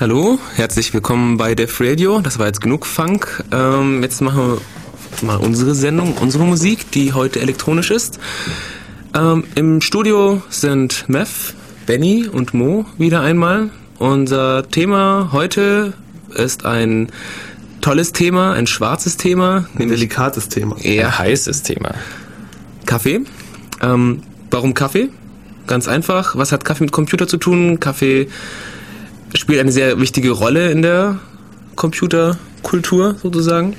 Hallo, herzlich willkommen bei Def Radio. Das war jetzt genug Funk. Ähm, jetzt machen wir mal unsere Sendung, unsere Musik, die heute elektronisch ist. Ähm, Im Studio sind Mev, Benny und Mo wieder einmal. Unser Thema heute ist ein tolles Thema, ein schwarzes Thema. Ein delikates Thema. Eher Ein heißes Thema. Kaffee. Ähm, warum Kaffee? Ganz einfach. Was hat Kaffee mit Computer zu tun? Kaffee spielt eine sehr wichtige Rolle in der Computerkultur sozusagen.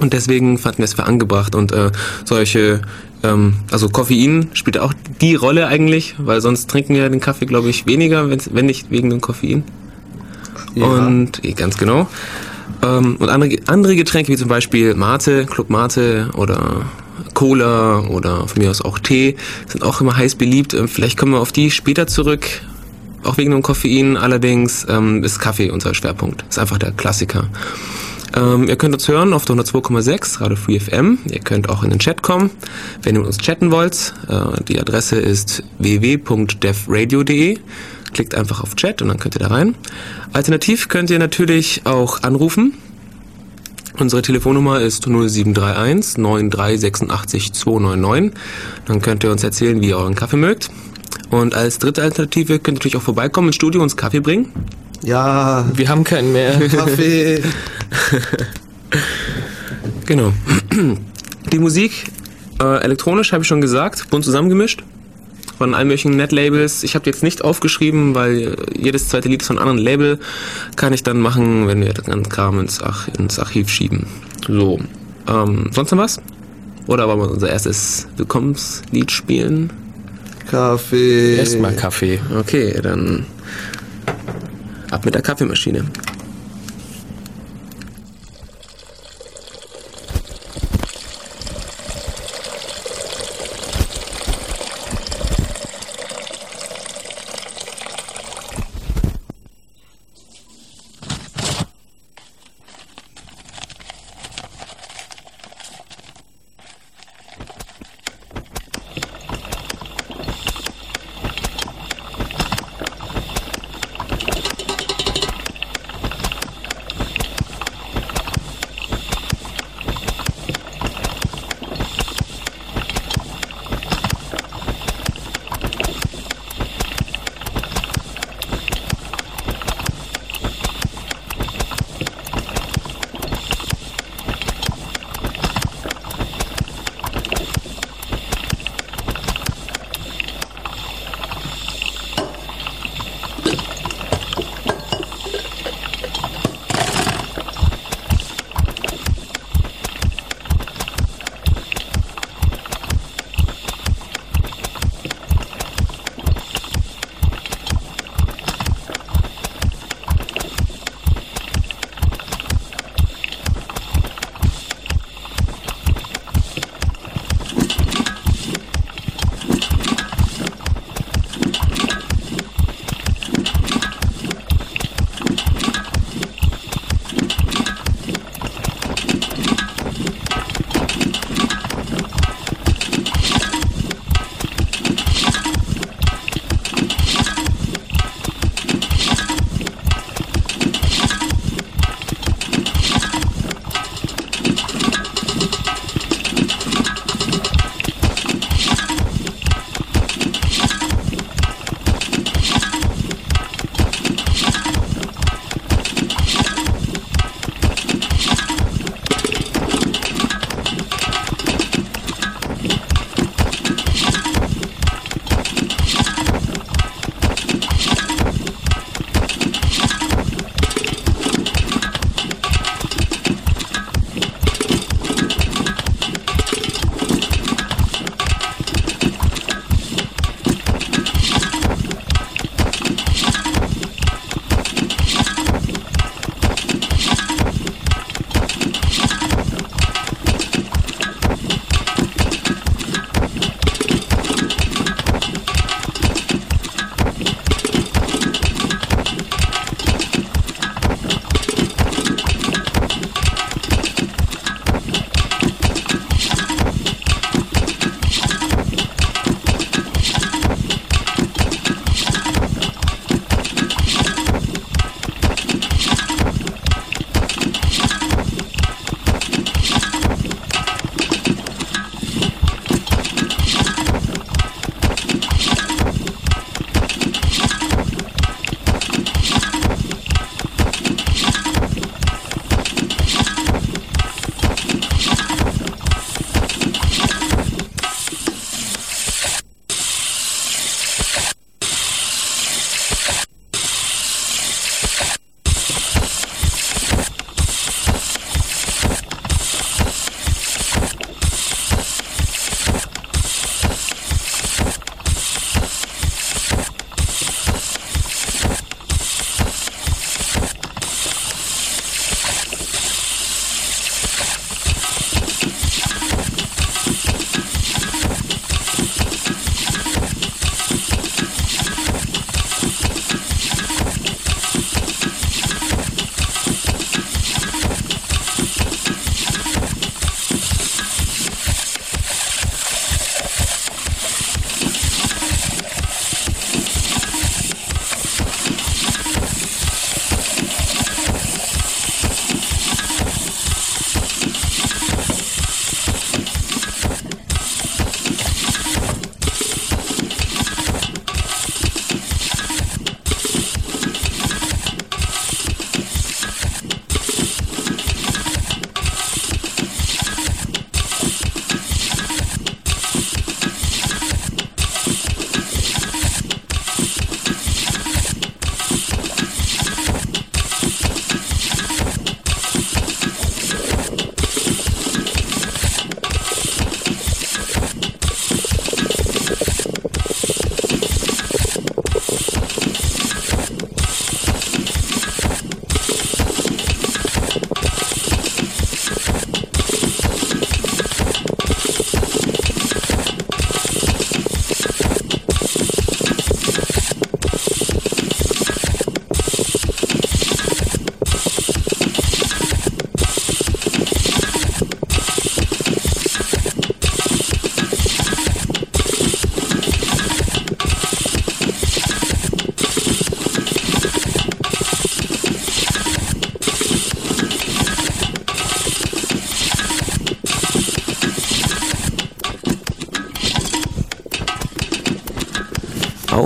Und deswegen fanden wir es für angebracht und äh, solche, ähm, also Koffein spielt auch die Rolle eigentlich, weil sonst trinken wir den Kaffee, glaube ich, weniger, wenn nicht wegen dem Koffein. Ja. Und eh, ganz genau. Ähm, und andere, andere Getränke wie zum Beispiel Mate, Club Mate oder Cola oder von mir aus auch Tee sind auch immer heiß beliebt. Ähm, Vielleicht kommen wir auf die später zurück, auch wegen dem Koffein. Allerdings ähm, ist Kaffee unser Schwerpunkt. Ist einfach der Klassiker. Ähm, ihr könnt uns hören auf der 102,6 Radio Free FM. Ihr könnt auch in den Chat kommen, wenn ihr mit uns chatten wollt. Äh, die Adresse ist www.devradio.de. Klickt einfach auf Chat und dann könnt ihr da rein. Alternativ könnt ihr natürlich auch anrufen. Unsere Telefonnummer ist 0731 9386 299. Dann könnt ihr uns erzählen, wie ihr euren Kaffee mögt. Und als dritte Alternative könnt ihr natürlich auch vorbeikommen ins Studio und uns Kaffee bringen. Ja, Wir haben keinen mehr. Kaffee. Genau. Die Musik, äh, elektronisch habe ich schon gesagt, bunt zusammengemischt. Von allen möglichen Netlabels. Ich habe jetzt nicht aufgeschrieben, weil jedes zweite Lied ist von einem anderen Label. Kann ich dann machen, wenn wir den Kram ins, Ach ins Archiv schieben. So. Ähm, sonst noch was? Oder wollen wir unser erstes Willkommenslied spielen? Kaffee. Erstmal Kaffee. Okay, dann ab mit der Kaffeemaschine.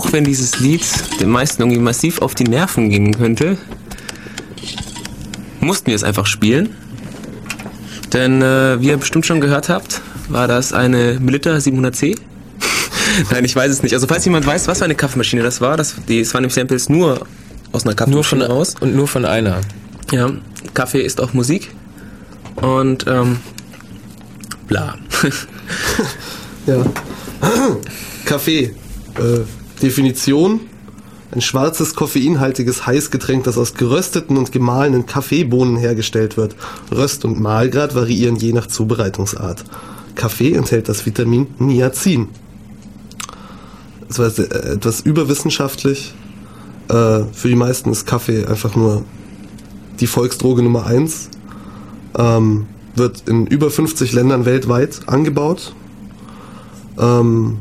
Auch wenn dieses Lied den meisten irgendwie massiv auf die Nerven gehen könnte, mussten wir es einfach spielen. Denn äh, wie ihr bestimmt schon gehört habt, war das eine Melitta 700C. Nein, ich weiß es nicht. Also falls jemand weiß, was für eine Kaffeemaschine das war, das, die, es waren nämlich Samples nur aus einer Nur von Kaffeemaschine raus. und nur von einer. Ja, Kaffee ist auch Musik. Und ähm, bla. Ja. Kaffee. Äh, Definition. Ein schwarzes, koffeinhaltiges Heißgetränk, das aus gerösteten und gemahlenen Kaffeebohnen hergestellt wird. Röst- und Mahlgrad variieren je nach Zubereitungsart. Kaffee enthält das Vitamin Niacin. Das war äh, etwas überwissenschaftlich. Äh, für die meisten ist Kaffee einfach nur die Volksdroge Nummer eins. Ähm, wird in über 50 Ländern weltweit angebaut. Ähm,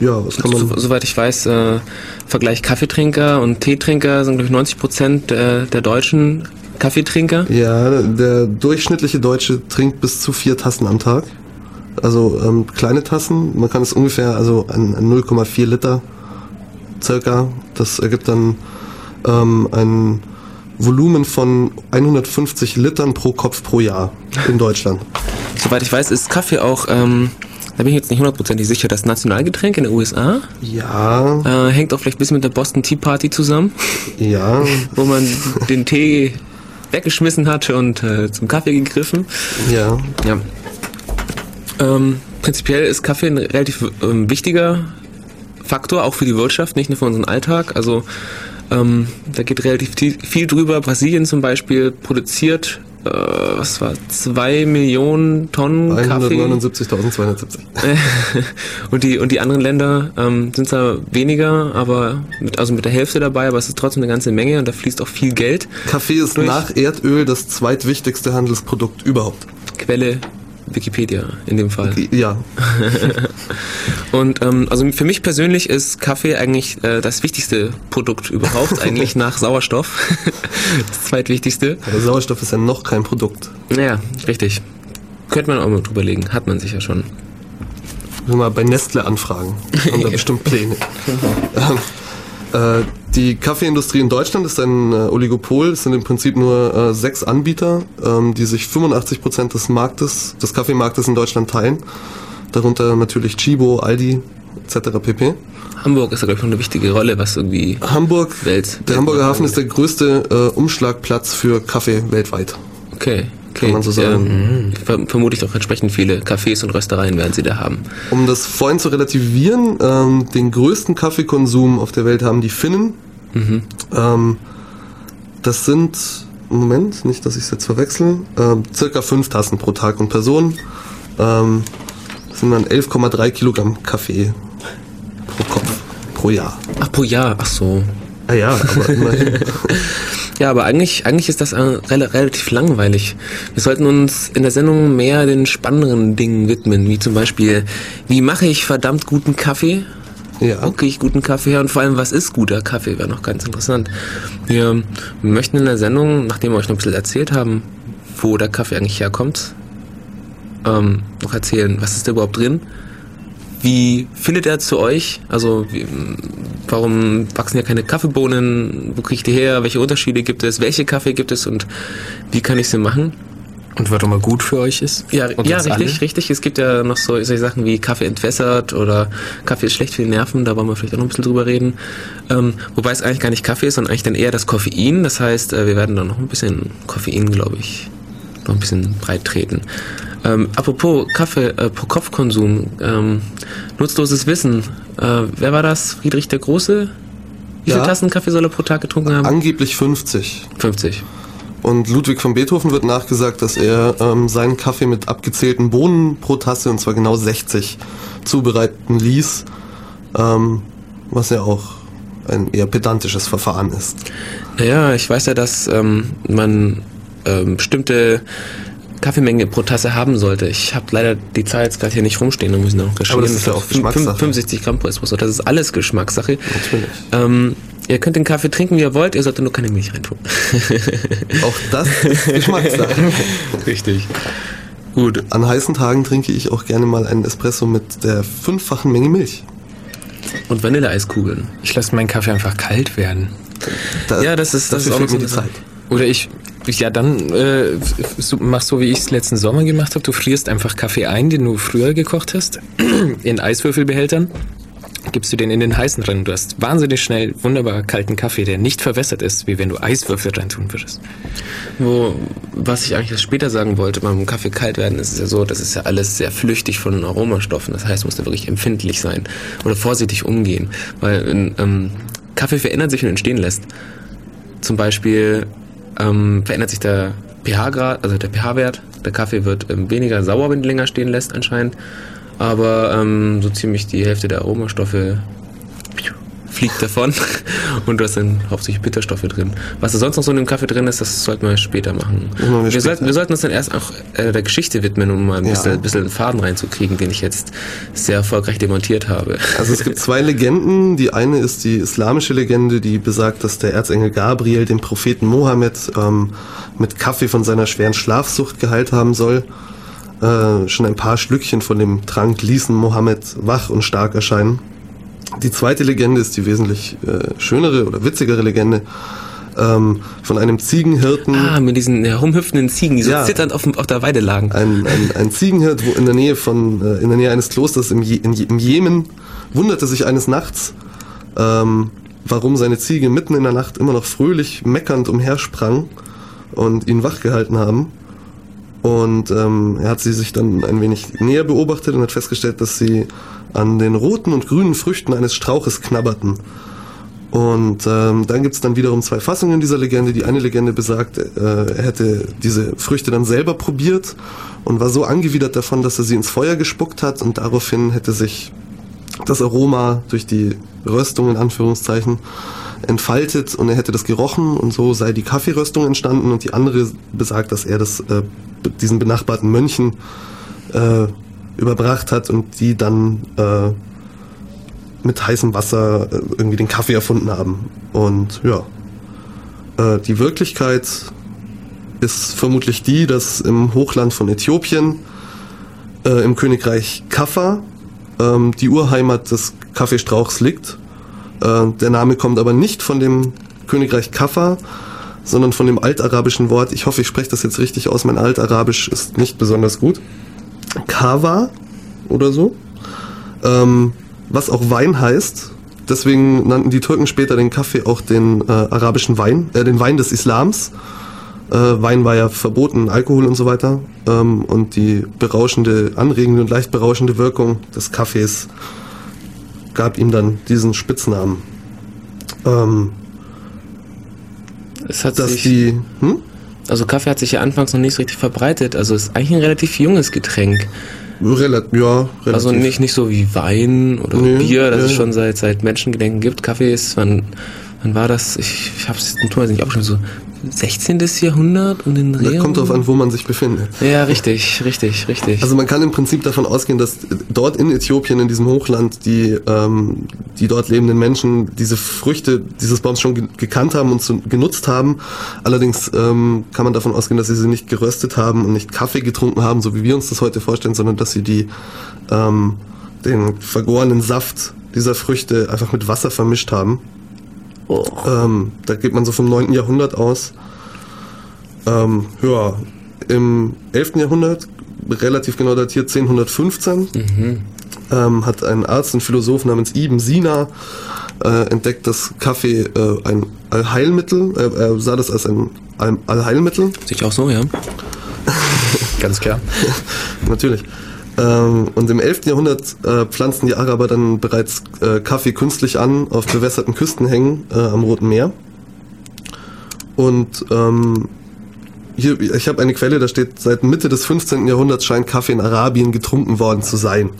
ja, was kann man. So, soweit ich weiß, äh, Vergleich Kaffeetrinker und Teetrinker sind, glaube ich, 90 Prozent äh, der deutschen Kaffeetrinker. Ja, der durchschnittliche Deutsche trinkt bis zu vier Tassen am Tag. Also ähm, kleine Tassen, man kann es ungefähr, also an, an 0,4 Liter circa. Das ergibt dann ähm, ein Volumen von 150 Litern pro Kopf pro Jahr in Deutschland. Soweit ich weiß, ist Kaffee auch, ähm, da bin ich jetzt nicht hundertprozentig sicher, das Nationalgetränk in den USA. Ja, Äh, hängt auch vielleicht ein bisschen mit der Boston Tea Party zusammen, ja, wo man den Tee weggeschmissen hat und äh, zum Kaffee gegriffen. ja. Ja. Ähm, prinzipiell ist Kaffee ein relativ ähm, wichtiger Faktor, auch für die Wirtschaft, nicht nur für unseren Alltag. Also ähm, da geht relativ viel, viel drüber. Brasilien zum Beispiel produziert, äh, was war, zwei Millionen Tonnen Kaffee. 179.270. und die und die anderen Länder ähm, sind zwar weniger, aber mit, also mit der Hälfte dabei, aber es ist trotzdem eine ganze Menge und da fließt auch viel Geld. Kaffee ist Durch- nach Erdöl das zweitwichtigste Handelsprodukt überhaupt. Quelle Wikipedia in dem Fall. Ja, Und ähm, also für mich persönlich ist Kaffee eigentlich äh, das wichtigste Produkt überhaupt, eigentlich nach Sauerstoff. das zweitwichtigste. aber Sauerstoff ist ja noch kein Produkt. Ja, richtig. Könnte man auch mal drüber legen, hat man sicher schon. Mal bei Nestle anfragen. Haben da bestimmt Pläne. Äh, die Kaffeeindustrie in Deutschland ist ein äh, Oligopol. Es sind im Prinzip nur äh, sechs Anbieter, ähm, die sich 85 Prozent des Marktes, des Kaffeemarktes in Deutschland teilen. Darunter natürlich Chibo, Aldi etc. pp. Hamburg ist da glaube ich noch eine wichtige Rolle, was irgendwie Hamburg, Welt. der Hamburger Hafen ist der größte Umschlagplatz für Kaffee weltweit. Okay. Okay, Kann man so sagen. Ähm, ver vermutlich auch entsprechend viele Cafés und Röstereien werden sie da haben. Um das vorhin zu relativieren, ähm, den größten Kaffeekonsum auf der Welt haben die Finnen. Ähm, das sind, Moment, nicht, dass ich es jetzt verwechsel, ähm, circa fünf Tassen pro Tag und Person. Ähm, das sind dann 11,3 Kilogramm Kaffee pro Kopf pro Jahr. Ach, pro Jahr, ach so. Ah ja, aber immerhin. Ja, aber eigentlich, eigentlich ist das äh, rel relativ langweilig. Wir sollten uns in der Sendung mehr den spannenderen Dingen widmen, wie zum Beispiel, wie mache ich verdammt guten Kaffee? ja. Wo kriege ich guten Kaffee her und vor allem, was ist guter Kaffee? Wäre noch ganz interessant. Wir möchten in der Sendung, nachdem wir euch noch ein bisschen erzählt haben, wo der Kaffee eigentlich herkommt, ähm, noch erzählen, was ist da überhaupt drin? Wie findet er zu euch? Also wie, warum wachsen hier keine Kaffeebohnen? Wo kriege ich die her? Welche Unterschiede gibt es? Welche Kaffee gibt es und wie kann ich sie machen? Und was immer gut für euch ist? Ja, Und ja richtig, alle? richtig. Es gibt ja noch so solche Sachen wie Kaffee entwässert oder Kaffee ist schlecht für die Nerven, da wollen wir vielleicht auch noch ein bisschen drüber reden. Ähm, wobei es eigentlich gar nicht Kaffee ist, sondern eigentlich dann eher das Koffein. Das heißt, äh, wir werden dann noch ein bisschen Koffein, glaube ich, noch ein bisschen breit treten. Ähm, apropos Kaffee äh, pro Kopfkonsum, ähm, nutzloses Wissen. Äh, wer war das? Friedrich der Große? Wie Ja. viele Tassen Kaffee soll er pro Tag getrunken haben? Angeblich 50. 50. Und Ludwig von Beethoven wird nachgesagt, dass er ähm, seinen Kaffee mit abgezählten Bohnen pro Tasse, und zwar genau 60, zubereiten ließ. Ähm, was ja auch ein eher pedantisches Verfahren ist. Naja, ich weiß ja, dass ähm, man ähm, bestimmte Kaffeemenge pro Tasse haben sollte. Ich habe leider die Zahl jetzt gerade hier nicht rumstehen, da muss ich noch recherchieren. Aber das ist ja auch Geschmackssache. 65 Gramm pro Espresso, das ist alles Geschmackssache. Natürlich. Ähm, ihr könnt den Kaffee trinken, wie ihr wollt, ihr solltet nur keine Milch reintun. Auch das ist Geschmackssache. Richtig. Gut. An heißen Tagen trinke ich auch gerne mal einen Espresso mit der fünffachen Menge Milch. Und Vanilleeiskugeln. Ich lasse meinen Kaffee einfach kalt werden. Da, Ja, das ist- das ist auch mir so die Zeit. Oder ich, ja dann äh, mach so, wie ich es letzten Sommer gemacht habe. Du frierst einfach Kaffee ein, den du früher gekocht hast, in Eiswürfelbehältern. Gibst du den in den heißen rein. Du hast wahnsinnig schnell wunderbar kalten Kaffee, der nicht verwässert ist, wie wenn du Eiswürfel reintun würdest. Wo, was ich eigentlich später sagen wollte, beim Kaffee kalt werden, ist es ja so, das ist ja alles sehr flüchtig von Aromastoffen. Das heißt, muss da wirklich empfindlich sein oder vorsichtig umgehen. Weil ähm, Kaffee verändert sich, wenn du ihn stehen lässt. Zum Beispiel ähm, verändert sich der pH-Grad, also der pH-Wert. Der Kaffee wird ähm, weniger sauer, wenn du länger stehen lässt anscheinend. Aber ähm, so ziemlich die Hälfte der Aromastoffe fliegt davon und du hast dann hauptsächlich Bitterstoffe drin. Was da sonst noch so in dem Kaffee drin ist, das sollten wir später machen. Wir Wir, später. sollten, wir sollten uns dann erst auch äh, der Geschichte widmen, um mal ein Ja. bisschen, ein bisschen einen Faden reinzukriegen, den ich jetzt sehr erfolgreich demontiert habe. Also es gibt zwei Legenden. Die eine ist die islamische Legende, die besagt, dass der Erzengel Gabriel den Propheten Mohammed ähm, mit Kaffee von seiner schweren Schlafsucht geheilt haben soll. Äh, schon ein paar Schlückchen von dem Trank ließen Mohammed wach und stark erscheinen. Die zweite Legende ist die wesentlich äh, schönere oder witzigere Legende ähm, von einem Ziegenhirten. Ah, mit diesen herumhüpfenden Ziegen, die so Ja. zitternd auf, auf der Weide lagen. ein, ein, ein Ziegenhirt, wo in der Nähe von, äh, in der Nähe eines Klosters im, Je, in, im Jemen, wunderte sich eines Nachts, ähm, warum seine Ziege mitten in der Nacht immer noch fröhlich meckernd umhersprang und ihn wachgehalten haben. Und ähm, er hat sie sich dann ein wenig näher beobachtet und hat festgestellt, dass sie an den roten und grünen Früchten eines Strauches knabberten. Und ähm, dann gibt's dann wiederum zwei Fassungen dieser Legende. Die eine Legende besagt, äh, er hätte diese Früchte dann selber probiert und war so angewidert davon, dass er sie ins Feuer gespuckt hat und daraufhin hätte sich das Aroma durch die Röstung in Anführungszeichen entfaltet und er hätte das gerochen und so sei die Kaffeeröstung entstanden und die andere besagt, dass er das äh, diesen benachbarten Mönchen äh, überbracht hat und die dann äh, mit heißem Wasser äh, irgendwie den Kaffee erfunden haben. Und ja, äh, die Wirklichkeit ist vermutlich die, dass im Hochland von Äthiopien, äh, im Königreich Kaffa, ähm, die Urheimat des Kaffeestrauchs liegt. Äh, der Name kommt aber nicht von dem Königreich Kaffa, sondern von dem altarabischen Wort, ich hoffe, ich spreche das jetzt richtig aus, mein Altarabisch ist nicht besonders gut. Kawa oder so, ähm, was auch Wein heißt. Deswegen nannten die Türken später den Kaffee auch den äh, arabischen Wein, äh, den Wein des Islams. Äh, Wein war ja verboten, Alkohol und so weiter. Ähm, und die berauschende, anregende und leicht berauschende Wirkung des Kaffees gab ihm dann diesen Spitznamen. Ähm, Es hat dass sich, die, hm? also Kaffee hat sich ja anfangs noch nicht so richtig verbreitet. Also es ist eigentlich ein relativ junges Getränk. Relat ja, relativ. Also nicht, nicht so wie Wein oder Nee, Bier, das ja, es schon seit, seit Menschengedenken gibt. Kaffee ist, wann, wann war das? Ich, ich habe es nicht abgeschrieben, so 16. Jahrhundert und den Da Dreh. kommt drauf an, wo man sich befindet. Ja, richtig, richtig, richtig. Also man kann im Prinzip davon ausgehen, dass dort in Äthiopien, in diesem Hochland, die, ähm, die dort lebenden Menschen diese Früchte dieses Baums schon ge gekannt haben und zu, genutzt haben. Allerdings ähm, kann man davon ausgehen, dass sie sie nicht geröstet haben und nicht Kaffee getrunken haben, so wie wir uns das heute vorstellen, sondern dass sie die, ähm, den vergorenen Saft dieser Früchte einfach mit Wasser vermischt haben. Oh. Ähm, da geht man so vom 9. Jahrhundert aus. Ähm, ja, im 11. Jahrhundert, relativ genau datiert 1015, ähm, hat ein Arzt und Philosoph namens Ibn Sina äh, entdeckt, dass Kaffee äh, ein Allheilmittel, äh, er sah das als ein All- Allheilmittel, Sehe ich auch so, ja. Ganz klar. natürlich. Ähm, und im 11. Jahrhundert äh, pflanzten die Araber dann bereits äh, Kaffee künstlich an auf bewässerten Küstenhängen äh, am Roten Meer. Und ähm, hier, ich habe eine Quelle, da steht, seit Mitte des 15. Jahrhunderts scheint Kaffee in Arabien getrunken worden zu sein.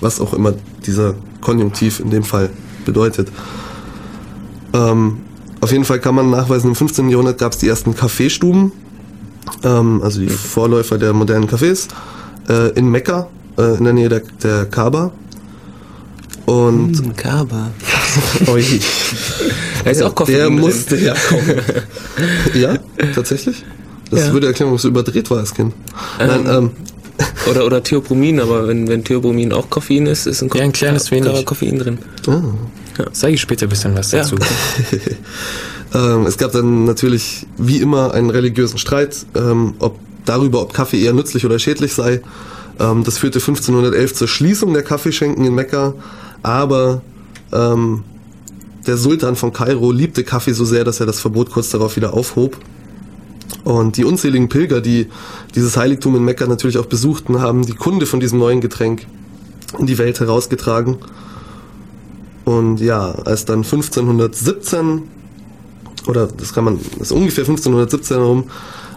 Was auch immer dieser Konjunktiv in dem Fall bedeutet. Ähm, auf jeden Fall kann man nachweisen, im 15. Jahrhundert gab es die ersten Kaffeestuben, ähm, also die Vorläufer der modernen Cafés, äh, in Mekka, äh, in der Nähe der, der Kaaba. Und Kaba. Ui, Da ist auch Koffein der drin. musste herkommen. ja, tatsächlich? Das Ja. würde erklären, warum es so überdreht war als Kind. Nein, ähm, Oder, oder Theobromin, aber wenn, wenn Theobromin auch Koffein ist, ist ein, Ja, ein kleines wenig. Koffein drin. Ah. Sag ich später ein bisschen was Ja. dazu. Ähm, es gab dann natürlich wie immer einen religiösen Streit, ähm, ob darüber, ob Kaffee eher nützlich oder schädlich sei. Ähm, das führte 1511 zur Schließung der Kaffeeschenken in Mekka, aber ähm, der Sultan von Kairo liebte Kaffee so sehr, dass er das Verbot kurz darauf wieder aufhob. Und die unzähligen Pilger, die dieses Heiligtum in Mekka natürlich auch besuchten, haben die Kunde von diesem neuen Getränk in die Welt herausgetragen. Und ja, als dann 1517 oder das kann man, das ist ungefähr 1517 herum,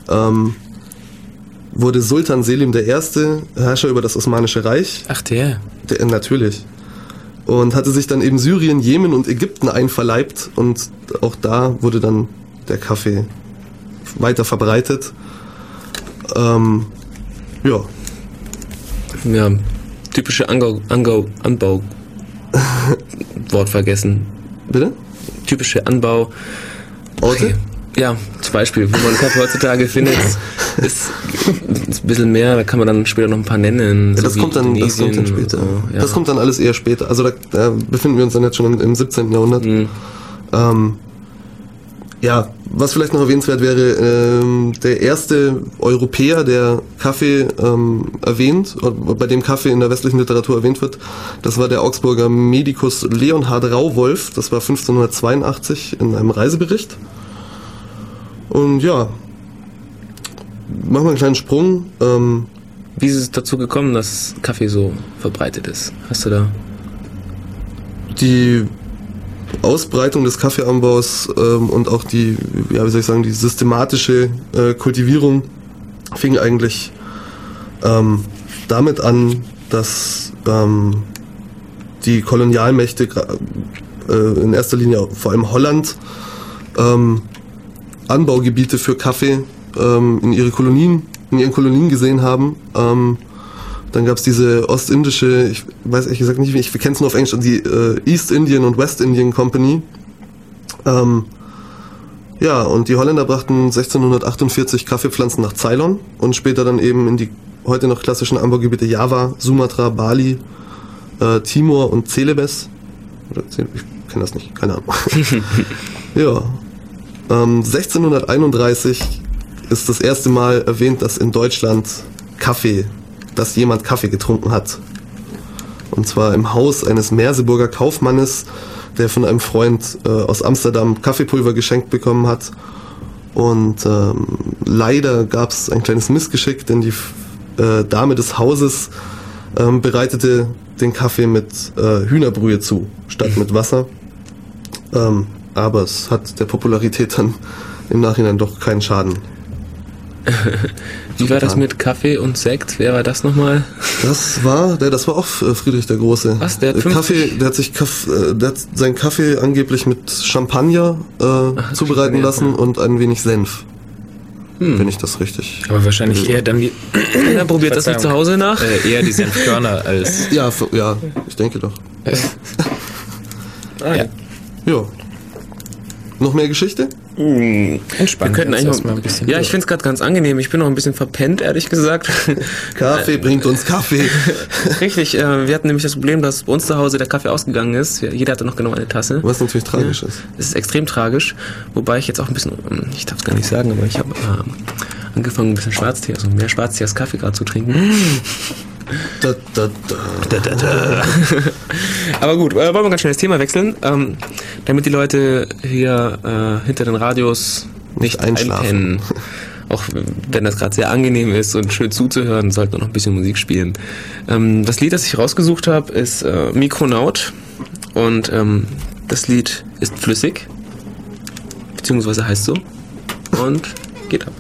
ähm, wurde Sultan Selim I. Herrscher über das Osmanische Reich, Ach der. der, natürlich, und hatte sich dann eben Syrien, Jemen und Ägypten einverleibt und auch da wurde dann der Kaffee weiter verbreitet. Ähm, ja, Ja, typische Angau, Angau, Anbau. Wort vergessen. bitte? Typische Anbau. Orte? Ja, zum Beispiel, wo man Kaffee heutzutage findet, ist, ist ein bisschen mehr, da kann man dann später noch ein paar nennen. Ja, das, kommt dann, das kommt dann später. So, ja. Das kommt dann alles eher später. Also da, da befinden wir uns dann jetzt schon im, im 17. Jahrhundert. Mhm. Ähm, ja, was vielleicht noch erwähnenswert wäre, ähm, der erste Europäer, der Kaffee ähm, erwähnt, oder bei dem Kaffee in der westlichen Literatur erwähnt wird, das war der Augsburger Medikus Leonhard Rauwolf, das war 1582 in einem Reisebericht. Und ja, machen wir einen kleinen Sprung. Ähm, Wie ist es dazu gekommen, dass Kaffee so verbreitet ist? Hast du da? die Ausbreitung des Kaffeeanbaus ähm, und auch die, ja, wie soll ich sagen, die systematische äh, Kultivierung fing eigentlich ähm, damit an, dass ähm, die Kolonialmächte äh, in erster Linie vor allem Holland ähm, Anbaugebiete für Kaffee ähm, in ihre Kolonien, in ihren Kolonien gesehen haben. Ähm, dann gab es diese ostindische, ich weiß ehrlich gesagt nicht, ich kenne es nur auf Englisch, die äh, East Indian und West Indian Company. Ähm, ja, und die Holländer brachten 1648 Kaffeepflanzen nach Ceylon und später dann eben in die heute noch klassischen Anbaugebiete Java, Sumatra, Bali, äh, Timor und Celebes. Oder Cele- ich kenne das nicht, keine Ahnung. ja. Ähm, 1631 ist das erste Mal erwähnt, dass in Deutschland Kaffee, dass jemand Kaffee getrunken hat. Und zwar im Haus eines Merseburger Kaufmannes, der von einem Freund äh, aus Amsterdam Kaffeepulver geschenkt bekommen hat. Und ähm, leider gab es ein kleines Missgeschick, denn die äh, Dame des Hauses ähm, bereitete den Kaffee mit äh, Hühnerbrühe zu, statt mit Wasser. Ähm, aber es hat der Popularität dann im Nachhinein doch keinen Schaden. Wie war das mit Kaffee und Sekt? Wer war das nochmal? Das war, der, das war auch äh, Friedrich der Große. Was, der hat Äh, 50? Kaffee, der hat sich Kaff, äh, der hat seinen Kaffee angeblich mit Champagner äh, zubereiten Champagner, lassen ja. und ein wenig Senf. Hm. Wenn ich das richtig. Aber wahrscheinlich eher dann die, Ja, probiert das nicht zu. Hause nach. äh, eher die Senfkörner als. Ja, ja, ich denke doch. ja. Ja. Noch mehr Geschichte? Entspannt. Wir könnten eigentlich erstmal mal ein bisschen. Ja, ich finde es gerade ganz angenehm. Ich bin noch ein bisschen verpennt, ehrlich gesagt. Kaffee bringt uns Kaffee. Richtig, äh, wir hatten nämlich das Problem, dass bei uns zu Hause der Kaffee ausgegangen ist. Ja, Jeder hatte noch genau eine Tasse. Was natürlich tragisch ist. Das ist extrem tragisch, wobei ich jetzt auch ein bisschen, ähm, ich darf es gar nicht sagen, aber ich habe ähm, angefangen, ein bisschen Schwarztee, also mehr Schwarztee als Kaffee gerade zu trinken. Da, da, da. Aber gut, äh, wollen wir ganz schnell das Thema wechseln, ähm, damit die Leute hier äh, hinter den Radios nicht einschlafen. einpennen. Auch wenn das gerade sehr angenehm ist und schön zuzuhören, sollten wir noch ein bisschen Musik spielen. Ähm, das Lied, das ich rausgesucht habe, ist äh, Mikronaut und ähm, das Lied ist flüssig, beziehungsweise heißt so und geht ab.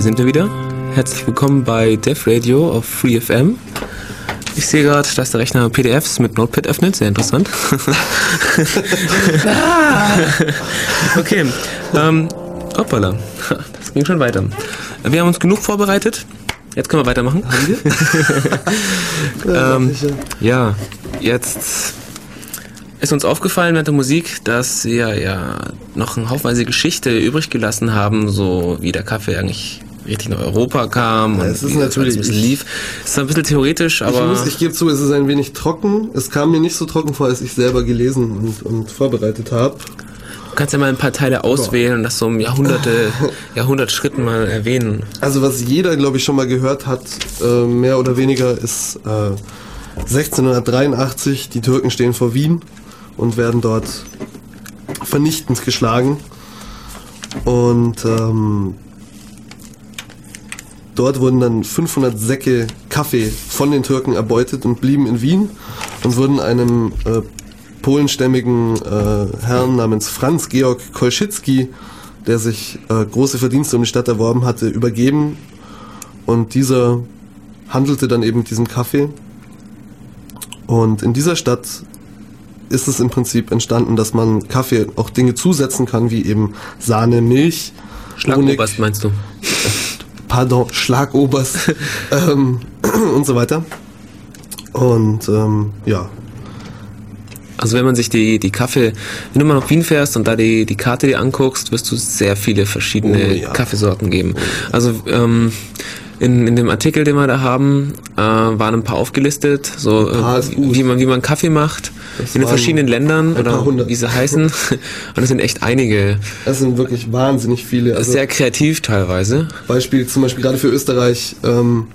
Hier sind wir wieder. Herzlich willkommen bei Dev Radio auf FreeFM. Ich sehe gerade, dass der Rechner PDFs mit Notepad öffnet. Sehr interessant. okay. Ähm, hoppala. Das ging schon weiter. Wir haben uns genug vorbereitet. Jetzt können wir weitermachen. Haben wir? ähm, ja, jetzt ist uns aufgefallen während der Musik, dass wir ja noch eine haufenweise Geschichte übrig gelassen haben, so wie der Kaffee eigentlich richtig nach Europa kam Ja, und es ist natürlich- bisschen lief. Ist ein bisschen theoretisch, Ich, aber muss, ich gebe zu, es ist ein wenig trocken. Es kam mir nicht so trocken vor, als ich selber gelesen und, und vorbereitet habe. du kannst ja mal ein paar Teile auswählen und das so um Jahrhunderte, Jahrhundertschritten mal erwähnen. Also was jeder, glaube ich, schon mal gehört hat, äh, mehr oder weniger, ist äh, 1683, die Türken stehen vor Wien und werden dort vernichtend geschlagen. Und ähm, dort wurden dann 500 Säcke Kaffee von den Türken erbeutet und blieben in Wien und wurden einem äh, polenstämmigen äh, Herrn namens Franz Georg Kolschitzki, der sich äh, große Verdienste um die Stadt erworben hatte, übergeben. Und dieser handelte dann eben mit diesem Kaffee. Und in dieser Stadt ist es im Prinzip entstanden, dass man Kaffee auch Dinge zusetzen kann, wie eben Sahne, Milch, Schlagoberst meinst du? pardon, Schlagoberst ähm, und so weiter. Und ähm, ja, Also wenn man sich die, die Kaffee, wenn du mal nach Wien fährst und da die, die Karte dir anguckst, wirst du sehr viele verschiedene Oh ja. Kaffeesorten geben. Also ähm, in, in dem Artikel, den wir da haben, äh, waren ein paar aufgelistet, so paar äh, gut. wie man wie man Kaffee macht Das in den verschiedenen Ländern paar oder hundert. wie sie heißen. Und es sind echt einige. es sind wirklich wahnsinnig viele. Also sehr kreativ teilweise. Beispiel zum Beispiel gerade für Österreich ähm,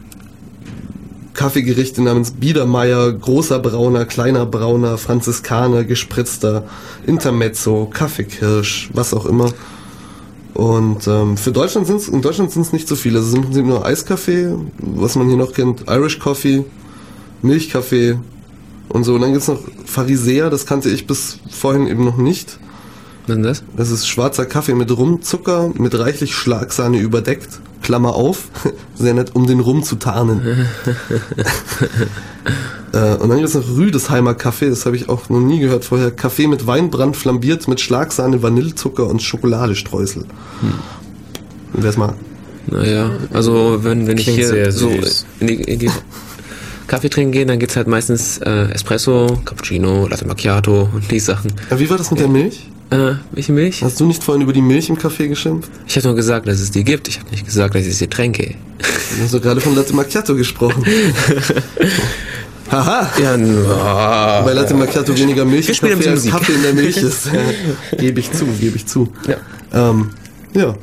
Kaffeegerichte namens Biedermeier, großer Brauner, kleiner Brauner, Franziskaner, gespritzter, Intermezzo, Kaffeekirsch, was auch immer. Und ähm, für Deutschland sind es in Deutschland sind es nicht so viele. Es sind im Prinzip nur Eiskaffee, was man hier noch kennt, Irish Coffee, Milchkaffee und so. Und dann gibt's noch Pharisäer, das kannte ich bis vorhin eben noch nicht. Was ist das? Das ist schwarzer Kaffee mit Rumzucker, mit reichlich Schlagsahne überdeckt. Klammer auf, sehr nett, um den Rum zu tarnen. äh, und dann gibt es noch Rüdesheimer Kaffee, das habe ich auch noch nie gehört vorher. Kaffee mit Weinbrand flambiert mit Schlagsahne, Vanillezucker und Schokoladestreusel. Hm. Wer es mag. Naja, also wenn, wenn ich hier sehr so süß. in die, in die Kaffee trinken gehe, dann geht's halt meistens äh, Espresso, Cappuccino, Latte Macchiato und die Sachen. Äh, wie war das mit der Milch? Äh, welche Milch? Hast du nicht vorhin über die Milch im Kaffee geschimpft? Ich habe nur gesagt, dass es die gibt. Ich habe nicht gesagt, dass ich sie tränke. Du hast doch gerade von Latte Macchiato gesprochen. Haha! Ja, no. Bei Latte Macchiato weniger Milch ein Kaffee als. Kaffee in der Milch ist. Gebe ich zu, gebe ich zu. Ja. Ähm, ja.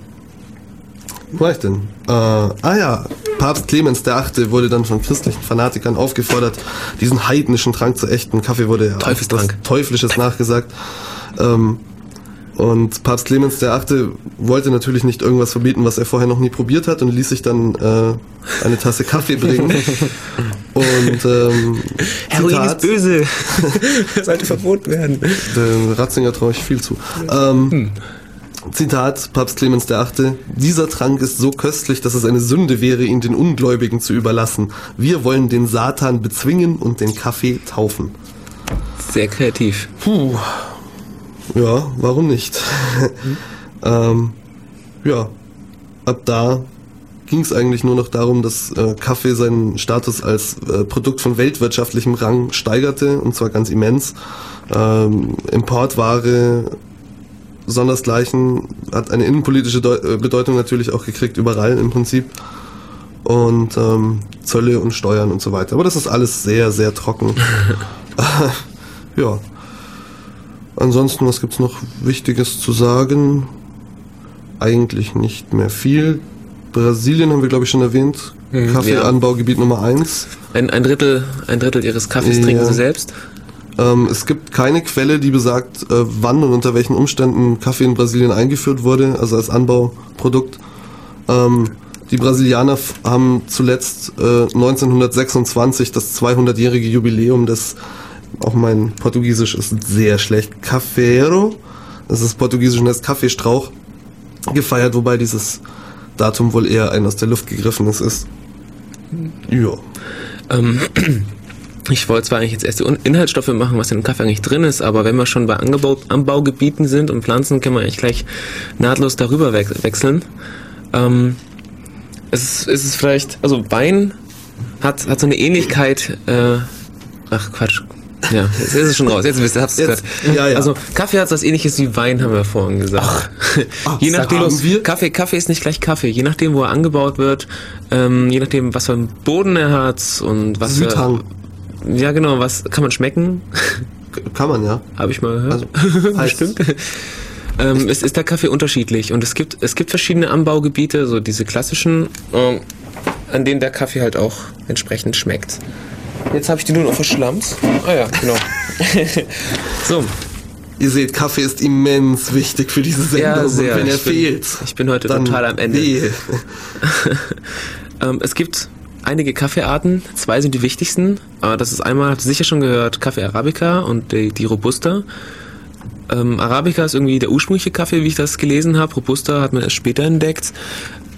Wo war ich denn? Äh, ah ja, Papst Clemens VIII. wurde dann von christlichen Fanatikern aufgefordert, diesen heidnischen Trank zu ächten. Kaffee wurde ja Teufelstrank. Teuflisches nachgesagt. Ähm, und Papst Clemens VIII. wollte natürlich nicht irgendwas verbieten, was er vorher noch nie probiert hat und ließ sich dann äh, eine Tasse Kaffee bringen. und ähm, Heroin Zitat- ist böse. Sollte verboten werden. Ratzinger traue ich viel zu. Ähm, Zitat, Papst Clemens VIII. Dieser Trank ist so köstlich, dass es eine Sünde wäre, ihn den Ungläubigen zu überlassen. Wir wollen den Satan bezwingen und den Kaffee taufen. Sehr kreativ. Puh. Ja, warum nicht? ähm, ja, ab da ging es eigentlich nur noch darum, dass äh, Kaffee seinen Status als äh, Produkt von weltwirtschaftlichem Rang steigerte, und zwar ganz immens. Ähm, Importware, sondersgleichen, hat eine innenpolitische Deu äh, Bedeutung natürlich auch gekriegt, überall im Prinzip. Und ähm, Zölle und Steuern und so weiter. Aber das ist alles sehr, sehr trocken. ja. Ansonsten, was gibt's noch Wichtiges zu sagen? Eigentlich nicht mehr viel. Brasilien haben wir, glaube ich, schon erwähnt. Mhm, Kaffeeanbaugebiet Nummer eins. Ein, ein, Drittel, ein Drittel ihres Kaffees Ja. trinken sie selbst. Ähm, es gibt keine Quelle, die besagt, äh, wann und unter welchen Umständen Kaffee in Brasilien eingeführt wurde, also als Anbauprodukt. Ähm, Die Brasilianer haben zuletzt äh, 1926 das 200-jährige Jubiläum des, auch mein Portugiesisch ist sehr schlecht, Cafeiro, das ist Portugiesisch und heißt Kaffeestrauch, gefeiert, wobei dieses Datum wohl eher ein aus der Luft gegriffenes ist. Ja. Ähm, ich wollte zwar eigentlich jetzt erst die Inhaltsstoffe machen, was in dem Kaffee eigentlich drin ist, aber wenn wir schon bei Angebau Anbaugebieten sind und Pflanzen, können wir eigentlich gleich nahtlos darüber we wechseln. Ähm, es, ist, es ist vielleicht, also Wein hat, hat so eine Ähnlichkeit, äh, ach Quatsch. Ja, jetzt ist es schon raus. Jetzt wisst ihr, habt Jetzt, gehört. ja, ja. Also Kaffee hat was ähnliches wie Wein, haben wir vorhin gesagt. Ach, je sag nachdem, wir- Kaffee, Kaffee ist nicht gleich Kaffee. Je nachdem, wo er angebaut wird, ähm, je nachdem, was für einen Boden er hat und was für, Südhang. Ja genau, was kann man schmecken? Kann man ja. Habe ich mal gehört. Also, Bestimmt. ähm, es ist der Kaffee unterschiedlich und es gibt es gibt verschiedene Anbaugebiete, so diese klassischen, ähm, an denen der Kaffee halt auch entsprechend schmeckt. Jetzt habe ich die nur noch verschlammt. Ah ja, genau. so, Ihr seht, Kaffee ist immens wichtig für diese Sendung. Ja, sehr. Und wenn er Ich bin- fehlt, ich bin heute total am Ende. wehe. Ähm, es gibt einige Kaffeearten, zwei sind die wichtigsten. Das ist einmal, habt ihr sicher schon gehört, Kaffee Arabica und die, die Robusta. Ähm, Arabica ist irgendwie der ursprüngliche Kaffee, wie ich das gelesen habe. Robusta hat man erst später entdeckt.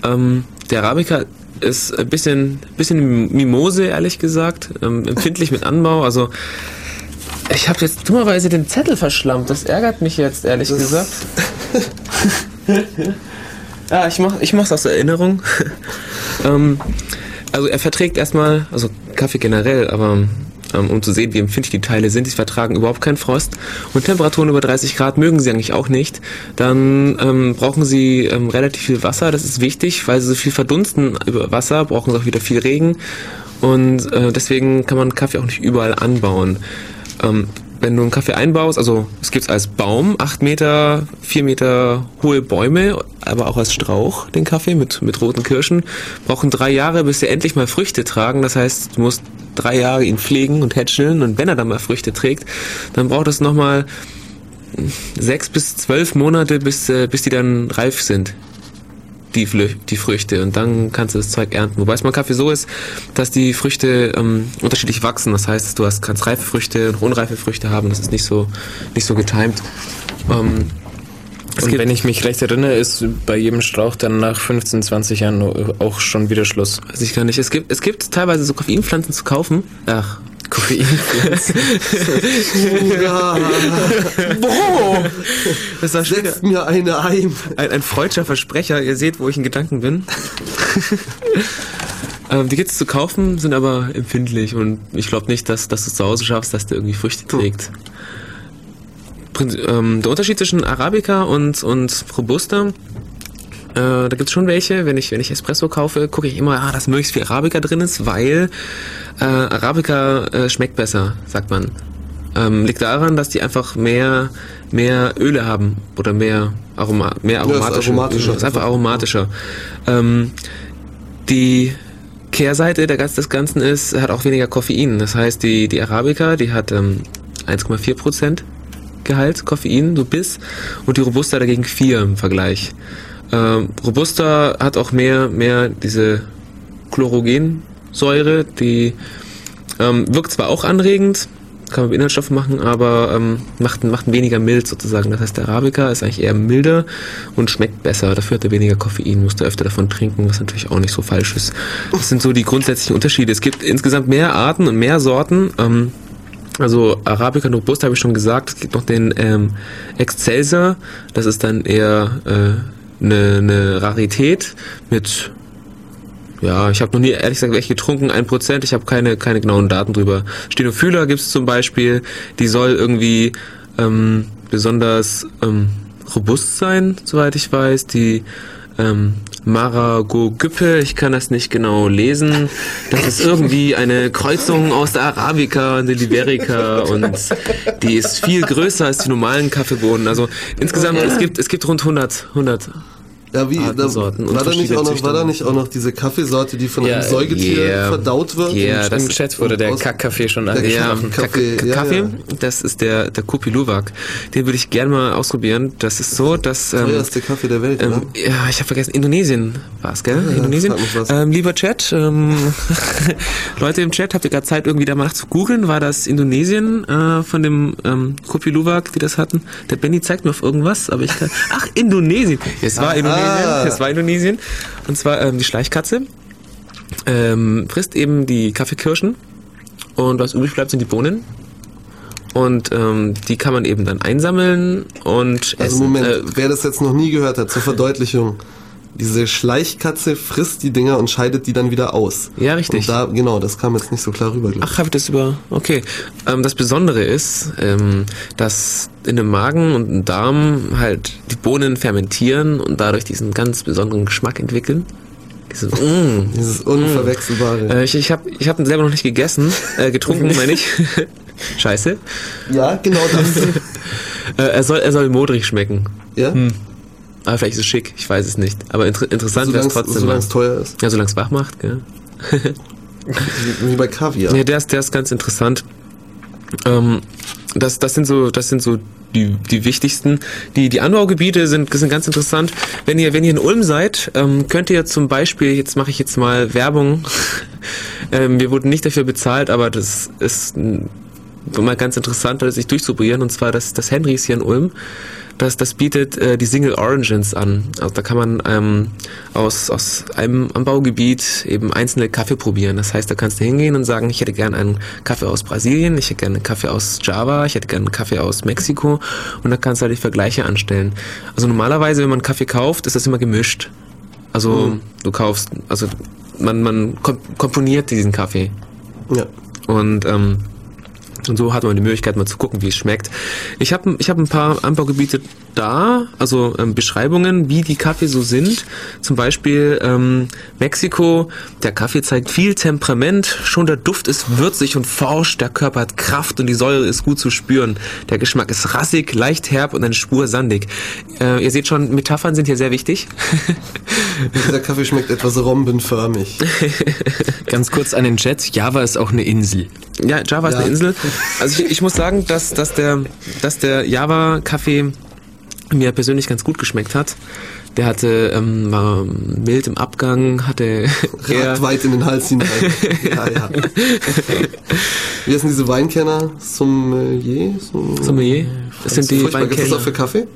Ähm, der Arabica ist ein bisschen, bisschen Mimose, ehrlich gesagt. Ähm, empfindlich mit Anbau. Also ich habe jetzt dummerweise den Zettel verschlammt. Das ärgert mich jetzt, ehrlich Das- gesagt. Ja, ich mach, ich mach's aus Erinnerung. ähm, also er verträgt erstmal, also Kaffee generell, aber ähm, um zu sehen, wie empfindlich die Teile sind, sie vertragen überhaupt keinen Frost und Temperaturen über 30 Grad mögen sie eigentlich auch nicht. Dann ähm, brauchen sie ähm, relativ viel Wasser, das ist wichtig, weil sie so viel verdunsten über Wasser, brauchen sie auch wieder viel Regen und äh, deswegen kann man Kaffee auch nicht überall anbauen. Ähm, wenn du einen Kaffee einbaust, also es gibt es als Baum, 8 Meter, 4 Meter hohe Bäume, aber auch als Strauch, den Kaffee mit, mit roten Kirschen, brauchen drei Jahre, bis sie endlich mal Früchte tragen. Das heißt, du musst drei Jahre ihn pflegen und hätscheln und wenn er dann mal Früchte trägt, dann braucht es nochmal sechs bis zwölf Monate, bis, äh, bis die dann reif sind die, die Früchte und dann kannst du das Zeug ernten. Wobei es beim Kaffee so ist, dass die Früchte ähm, unterschiedlich wachsen. Das heißt, du hast, kannst reife Früchte und unreife Früchte haben. Das ist nicht so, nicht so getimed. Ähm, Und wenn ich mich recht erinnere, ist bei jedem Strauch dann nach 15, 20 Jahren auch schon wieder Schluss. weiß ich gar nicht. Es gibt, es gibt teilweise so Koffeinpflanzen zu kaufen. Ach, Koffeinpflanzen. Hurra! Boah! Das war Setzt mir eine ein. ein, ein freudscher Versprecher. Ihr seht, wo ich in Gedanken bin. ähm, die gibt's zu kaufen, sind aber empfindlich und ich glaube nicht, dass, dass du es zu Hause schaffst, dass der irgendwie Früchte trägt. Prin- Ähm, der Unterschied zwischen Arabica und, und Robusta, äh, da gibt's schon welche. Wenn ich, wenn ich Espresso kaufe, gucke ich immer, ah, dass möglichst viel Arabica drin ist, weil äh, Arabica äh, schmeckt besser, sagt man. Ähm, liegt daran, dass die einfach mehr, mehr Öle haben oder mehr, Aroma, mehr ist aromatische. aromatischer. ist einfach aromatischer. Ähm, die Kehrseite der, ganz- des Ganzen ist, hat auch weniger Koffein. Das heißt, die, die Arabica, die hat ähm, 1,4 Prozent Gehalt Koffein, so bis, und die Robusta dagegen 4 im Vergleich. Ähm, Robusta hat auch mehr, mehr diese Chlorogensäure, die ähm, wirkt zwar auch anregend, kann man mit Inhaltsstoffen machen, aber ähm, macht, macht weniger mild sozusagen. Das heißt, der Arabica ist eigentlich eher milder und schmeckt besser. Dafür hat er weniger Koffein, musst du öfter davon trinken, was natürlich auch nicht so falsch ist. Das sind so die grundsätzlichen Unterschiede. Es gibt insgesamt mehr Arten und mehr Sorten. Ähm, also Arabica und Robusta habe ich schon gesagt. Es gibt noch den ähm, Excelsior. Das ist dann eher äh, eine, eine Rarität mit ja, ich habe noch nie ehrlich gesagt welche getrunken, ein Prozent. Ich habe keine, keine genauen Daten drüber. Stenophylla gibt's zum Beispiel, die soll irgendwie ähm, besonders ähm, robust sein, soweit ich weiß. Die ähm, Maragogyppe, ich kann das nicht genau lesen. Das ist irgendwie eine Kreuzung aus der Arabica und der Liberica und die ist viel größer als die normalen Kaffeebohnen. Also insgesamt, es gibt, es gibt rund 100, 100 Ja, wie, da, war, da nicht auch noch, war da nicht auch noch diese Kaffeesorte, die von Ja, einem Säugetier yeah. verdaut wird? Yeah. Ja, das Im ist- Chat wurde der Kackkaffee schon Der Ja, angesprochen. Kaffee, Kaffee, ja, Kaffee ja. das ist der, der Kopi Luwak. Den würde ich gerne mal ausprobieren. Das ist so, dass... Ähm, Teuerste Kaffee der Welt, ähm, oder? ja, ich habe vergessen, Indonesien war es, gell? Ja, Indonesien. frag mich was. Ähm, lieber Chat, ähm, Leute im Chat, habt ihr gerade Zeit, irgendwie da mal zu googeln? War das Indonesien äh, von dem ähm, Kopi Luwak, die das hatten? Der Benny zeigt mir auf irgendwas, aber ich kann... Ach, Indonesien! Es war Aha. Indonesien, es war Indonesien. Und zwar ähm, die Schleichkatze ähm, frisst eben die Kaffeekirschen und was übrig bleibt, sind die Bohnen. Und ähm, die kann man eben dann einsammeln und Also essen. Moment, Äh, wer das jetzt noch nie gehört hat, zur Verdeutlichung. Diese Schleichkatze frisst die Dinger und scheidet die dann wieder aus. Ja, richtig. Und da, genau, das kam jetzt nicht so klar rüber. Ach, habe ich das über. Okay. Ähm, das Besondere ist, ähm, dass in dem Magen und im Darm halt die Bohnen fermentieren und dadurch diesen ganz besonderen Geschmack entwickeln. Dieses, mm. Dieses Unverwechselbare. äh, ich ich habe ich hab ihn selber noch nicht gegessen, äh, getrunken meine ich. Scheiße. ja, genau das. Äh, er soll er soll modrig schmecken. ja? Aber vielleicht ist es schick, ich weiß es nicht. Aber inter interessant wäre es trotzdem. solange es teuer ist. ja, solange es wach macht, gell? Wie, bei Kaviar. Ja, der ist, der ist ganz interessant. Ähm, das, das sind so, das sind so die, die wichtigsten. Die, die Anbaugebiete sind, sind ganz interessant. Wenn ihr, wenn ihr in Ulm seid, ähm, könnt ihr zum Beispiel, jetzt mache ich jetzt mal Werbung. ähm, wir wurden nicht dafür bezahlt, aber das ist mm, mal ganz interessant, das sich durchzuprobieren. Und zwar das, das Henrys hier in Ulm. Das, das bietet äh, die Single Origins an. Also da kann man ähm, aus, aus einem Anbaugebiet eben einzelne Kaffee probieren. Das heißt, da kannst du hingehen und sagen, ich hätte gern einen Kaffee aus Brasilien, ich hätte gerne einen Kaffee aus Java, ich hätte gerne einen Kaffee aus Mexiko und da kannst du halt die Vergleiche anstellen. Also normalerweise, wenn man Kaffee kauft, ist das immer gemischt. Also du kaufst, also man, man kom komponiert diesen Kaffee. Ja. Und, ähm, und so hat man die Möglichkeit, mal zu gucken, wie es schmeckt. Ich habe ich hab ein paar Anbaugebiete da, also ähm, Beschreibungen, wie die Kaffee so sind. Zum Beispiel ähm, Mexiko, der Kaffee zeigt viel Temperament, schon der Duft ist würzig und forsch, der Körper hat Kraft und die Säure ist gut zu spüren. Der Geschmack ist rassig, leicht herb und eine Spur sandig. Äh, ihr seht schon, Metaphern sind hier sehr wichtig. Dieser Kaffee schmeckt etwas rombenförmig. Ganz kurz an den Chat. Java ist auch eine Insel. Ja, Java ist Ja. eine Insel. Also ich, ich muss sagen, dass, dass der, dass der Java-Kaffee mir persönlich ganz gut geschmeckt hat. Der hatte, ähm, war mild im Abgang, hatte eher, Ragt weit in den Hals hinein. ja, ja. Wie heißen diese Weinkenner? Sommelier? Som- Sommelier. Das sind die Furchtbar. Gibt es das Weinkenner. auch für Kaffee?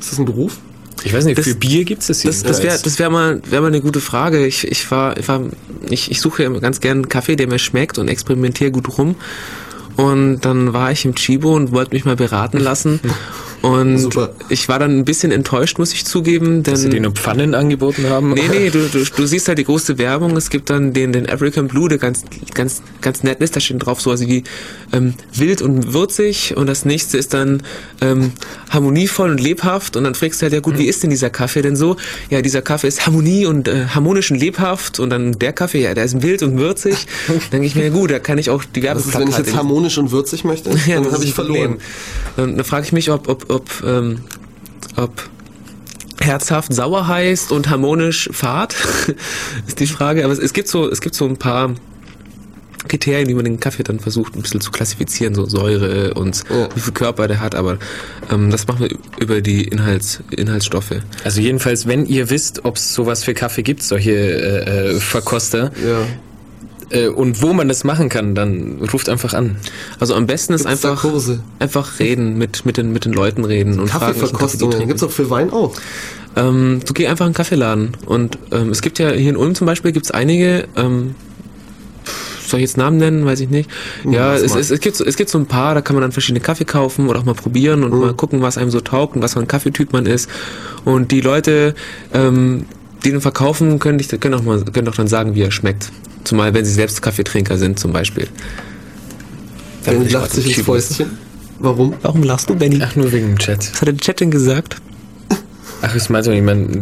Ist das ein Beruf? Ich weiß nicht, Das- für Bier gibt es das hier. Das, das wäre das wär mal, wär mal eine gute Frage. Ich, ich, war, ich, war, ich, ich suche ja immer ganz gern einen Kaffee, der mir schmeckt und experimentiere gut rum. Und dann war ich im Chibo und wollte mich mal beraten lassen. Und Super. ich war dann ein bisschen enttäuscht, muss ich zugeben. Denn Dass sie dir nur Pfannen angeboten haben? Nee, nee, du, du, du siehst halt die große Werbung. Es gibt dann den, den African Blue, der ganz, ganz, ganz nett ist. Da steht drauf sowas wie ähm, wild und würzig. Und das nächste ist dann ähm, harmonievoll und lebhaft. Und dann fragst du halt, ja gut, wie ist denn dieser Kaffee denn so? Ja, dieser Kaffee ist Harmonie und äh, harmonisch und lebhaft. Und dann der Kaffee, ja, der ist wild und würzig. Dann denke ich mir, ja gut, da kann ich auch die Was ist, wenn ich jetzt harmonisch und würzig möchte? ja, Dann das habe ich verloren. Dann, dann frage ich mich, ob, ob, ob, ähm, ob herzhaft sauer heißt und harmonisch fad, ist die Frage. Aber es, es gibt so, es gibt so ein paar Kriterien, wie man den Kaffee dann versucht, ein bisschen zu klassifizieren, so Säure und Ja. wie viel Körper der hat. Aber ähm, das machen wir über die Inhalts, Inhaltsstoffe. Also jedenfalls, wenn ihr wisst, ob es sowas für Kaffee gibt, solche äh, äh, Verkoster, Ja. Äh, und wo man das machen kann, dann ruft einfach an. Also am besten ist Gibt's einfach einfach reden, mit, mit, den, mit den Leuten reden und Kaffee Kaffeeverkostungen. Gibt es auch für Wein auch. Ähm, du geh einfach in einen Kaffeeladen und ähm, es gibt ja hier in Ulm zum Beispiel gibt's einige, ähm, soll ich jetzt Namen nennen, weiß ich nicht. Ja, lass es, es, es, gibt so, es gibt so ein paar, da kann man dann verschiedene Kaffee kaufen oder auch mal probieren und mal gucken, was einem so taugt und was für ein Kaffeetyp man ist. Und die Leute, ähm, den verkaufen, können, dich, können, auch mal, können auch dann sagen, wie er schmeckt. Zumal wenn sie selbst Kaffeetrinker sind zum Beispiel. Benny ich lacht sich ins. Fäustchen. Warum? Warum lachst du, Benny? Ach, nur wegen dem Chat. Was hat der Chat denn gesagt? Ach, ich meinte, ich meine,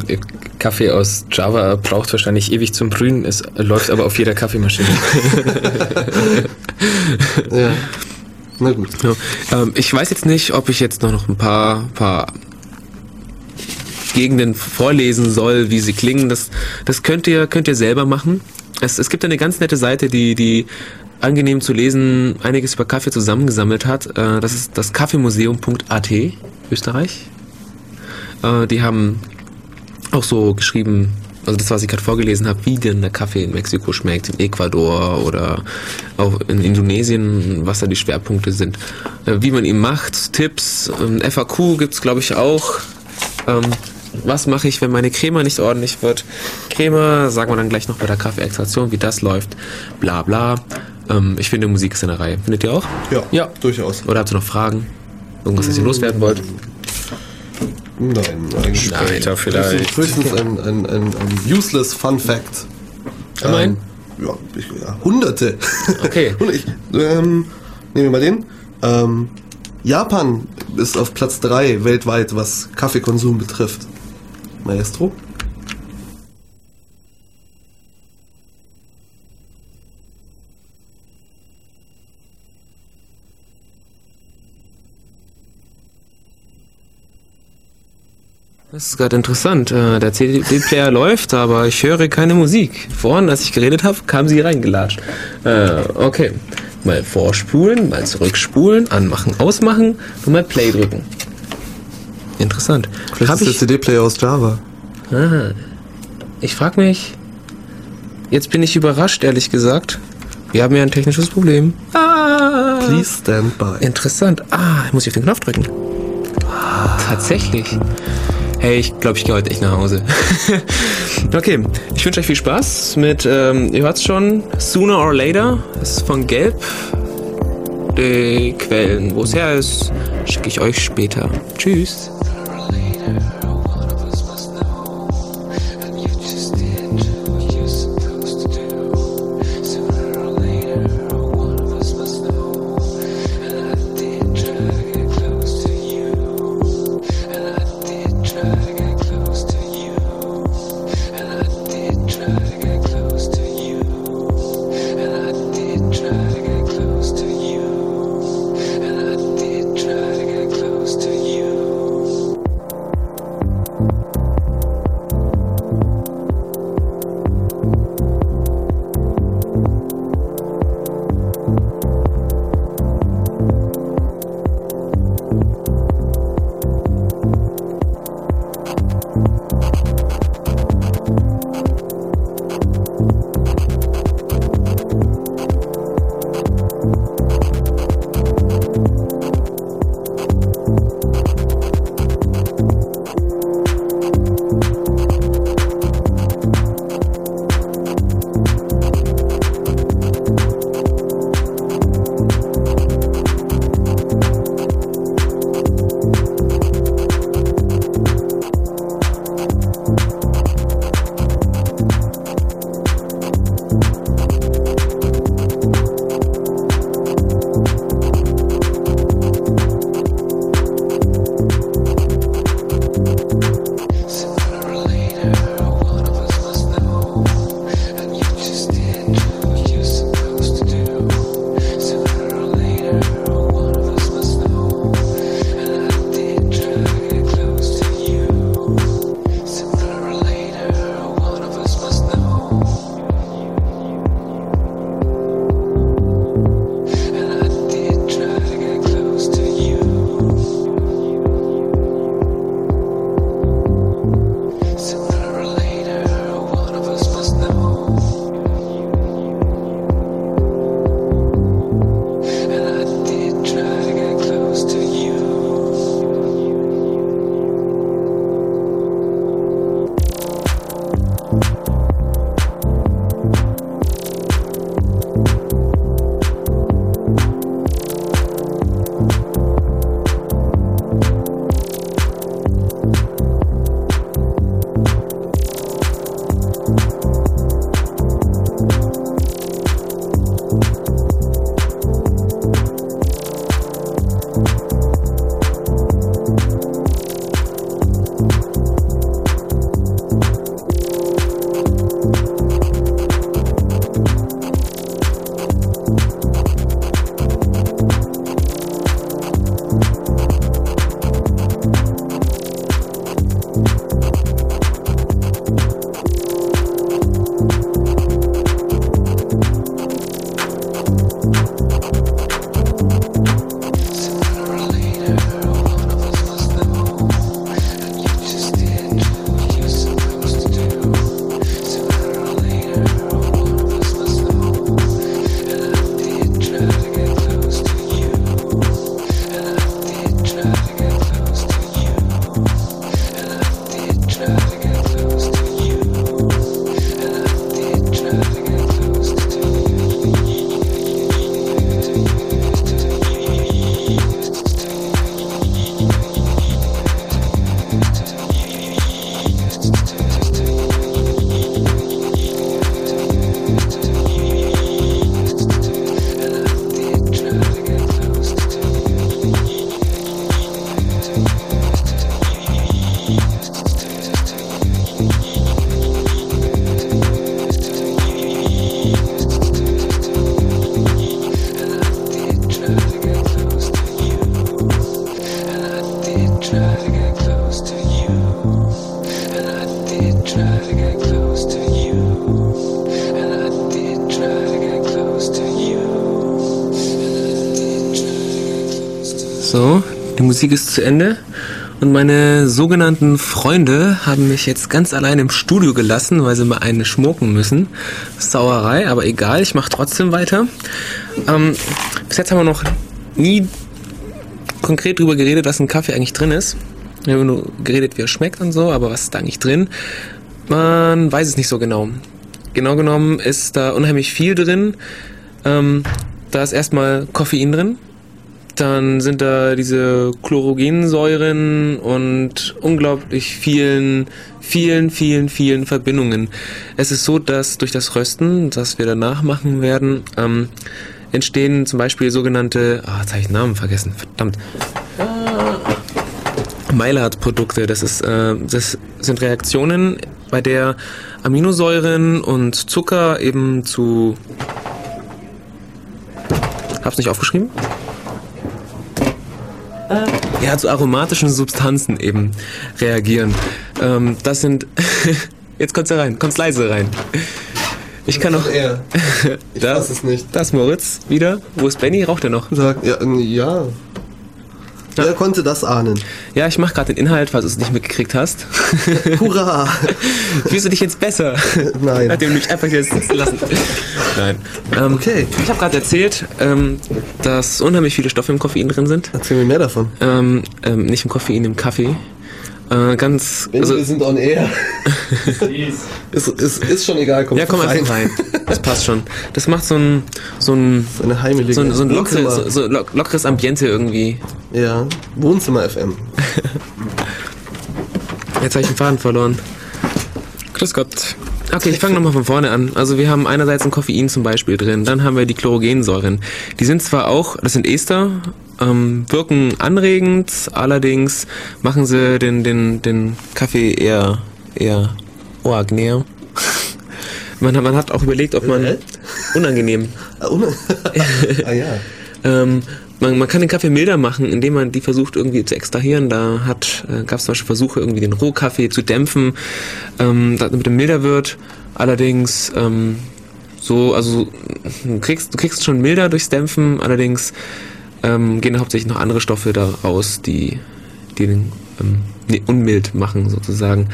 Kaffee aus Java braucht wahrscheinlich ewig zum Brühen, es läuft aber auf jeder Kaffeemaschine. Ja. Na gut. Ja, ähm, ich weiß jetzt nicht, ob ich jetzt noch ein paar, paar Gegenden vorlesen soll, wie sie klingen. Das, das könnt ihr, könnt ihr selber machen. Es, es gibt eine ganz nette Seite, die, die angenehm zu lesen einiges über Kaffee zusammengesammelt hat. Äh, das ist das Kaffeemuseum.at, Österreich. Äh, die haben auch so geschrieben, also das, was ich gerade vorgelesen habe, wie denn der Kaffee in Mexiko schmeckt, in Ecuador oder auch in Indonesien, was da die Schwerpunkte sind, äh, wie man ihn macht, Tipps, ähm, FAQ gibt's glaube ich auch. Was mache ich, wenn meine Crema nicht ordentlich wird? Crema, sagen wir dann gleich noch bei der Kaffeeextraktion, wie das läuft, bla bla. Ähm, ich finde, Musik ist in der Reihe. Findet ihr auch? Ja, Ja. durchaus. Oder habt ihr noch Fragen? Irgendwas, was ihr loswerden wollt? Nein, eigentlich Später nicht. vielleicht. Höchstens ein, ein, ein, ein useless Fun Fact. Immerhin. Ähm, ja, ich, ja, hunderte. Okay. Und ich, ähm, nehmen wir mal den. Ähm, Japan ist auf Platz 3 weltweit, was Kaffeekonsum betrifft. Maestro? Das ist gerade interessant. Äh, Der CD-Player läuft, aber ich höre keine Musik. Vorhin, als ich geredet habe, kam sie reingelatscht. Äh, okay. Mal vorspulen, mal zurückspulen, anmachen, ausmachen und mal Play drücken. Interessant. Vielleicht Hab ist der CD-Player aus Java. ah, ich frage mich, jetzt bin ich überrascht, ehrlich gesagt. Wir haben ja ein technisches Problem. Ah, Please stand by. Interessant. Ah, ich muss ich auf den Knopf drücken. Tatsächlich. Hey, ich glaube, ich gehe heute echt nach Hause. okay, ich wünsche euch viel Spaß mit, ähm, ihr hört's schon, Sooner or Later. Das ist von Gelb. Die Quellen, wo es her ist, schicke ich euch später. Tschüss. Die Musik ist zu Ende. Und meine sogenannten Freunde haben mich jetzt ganz allein im Studio gelassen, weil sie mal eine schmucken müssen. Sauerei, aber egal, ich mache trotzdem weiter. Ähm, bis jetzt haben wir noch nie konkret darüber geredet, was in Kaffee eigentlich drin ist. Wir haben nur geredet, wie er schmeckt und so, aber was ist da eigentlich drin? Man weiß es nicht so genau. Genau genommen ist da unheimlich viel drin. Ähm, da ist erstmal Koffein drin, dann sind da diese Chlorogensäuren und unglaublich vielen, vielen, vielen, vielen Verbindungen. Es ist so, dass durch das Rösten, das wir danach machen werden, ähm, entstehen zum Beispiel sogenannte, ah, jetzt habe ich den Namen vergessen, verdammt. Maillard-Produkte, das, ist, äh, das sind Reaktionen, bei der Aminosäuren und Zucker eben zu... Hab's nicht aufgeschrieben? Ja, zu aromatischen Substanzen eben reagieren. Ähm, das sind. Jetzt kommst du rein, kommst leise rein. Ich kann noch. Er. Ich Da- weiß es nicht. Das ist Moritz wieder. Wo ist Benny? Raucht er noch? Sag, ja, äh, ja. Wer konnte das ahnen? Ja, ich mache gerade den Inhalt, falls du es nicht mitgekriegt hast. Hurra! Fühlst du dich jetzt besser? Nein. Nachdem du mich einfach jetzt sitzen lassen. Nein. Ähm, Okay. Ich habe gerade erzählt, ähm, dass unheimlich viele Stoffe im Koffein drin sind. Erzähl mir mehr davon. Ähm, ähm, nicht im Koffein, im Kaffee. Äh, ganz. Also, wir sind on air. ist, ist, ist schon egal, komm ja, komm einfach rein. Das passt schon. Das macht so ein, so ein, So eine heimelige so ein, so ein Wohnzimmer. so, so lock- lockeres Ambiente irgendwie. Ja, Wohnzimmer FM. Jetzt habe ich den Faden verloren. Grüß Gott. Okay, ich fange nochmal von vorne an. Also wir haben einerseits ein Koffein zum Beispiel drin, dann haben wir die Chlorogensäuren. Die sind zwar auch, das sind Ester, ähm, wirken anregend, allerdings machen sie den, den, den Kaffee eher, eher oagnär. Man, hat- man hat auch überlegt, ob man... Hä? Unangenehm. Ah, ah ja. Ähm, man, man kann den Kaffee milder machen, indem man die versucht irgendwie zu extrahieren. Da hat äh, gab es zum Beispiel Versuche, irgendwie den Rohkaffee zu dämpfen, ähm, damit er milder wird. Allerdings ähm, so, also du kriegst, du kriegst schon milder durchs Dämpfen, allerdings ähm, gehen hauptsächlich noch andere Stoffe da raus, die, die den ähm, nee, unmild machen sozusagen.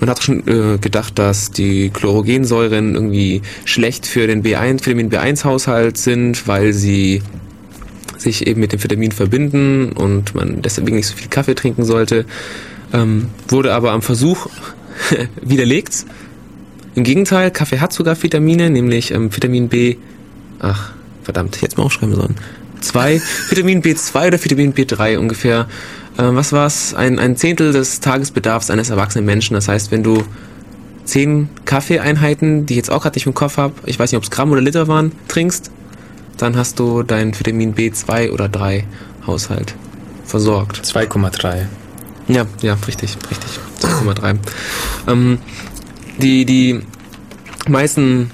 Man hat schon äh, gedacht, dass die Chlorogensäuren irgendwie schlecht für den B1, Vitamin B1-Haushalt sind, weil sie sich eben mit dem Vitamin verbinden und man deswegen nicht so viel Kaffee trinken sollte. Ähm, wurde aber am Versuch widerlegt. Im Gegenteil, Kaffee hat sogar Vitamine, nämlich ähm, Vitamin B. Ach, verdammt, jetzt mal aufschreiben sollen. Zwei, Vitamin B2 oder Vitamin B3 ungefähr. Ähm, was war's? Ein, ein Zehntel des Tagesbedarfs eines erwachsenen Menschen. Das heißt, wenn du zehn Kaffeeeinheiten, die ich jetzt auch gerade nicht im Kopf habe, ich weiß nicht, ob es Gramm oder Liter waren, trinkst, dann hast du dein Vitamin B2 oder 3 Haushalt versorgt. 2,3. Ja, ja, richtig, richtig. 2,3. ähm, die, die meisten,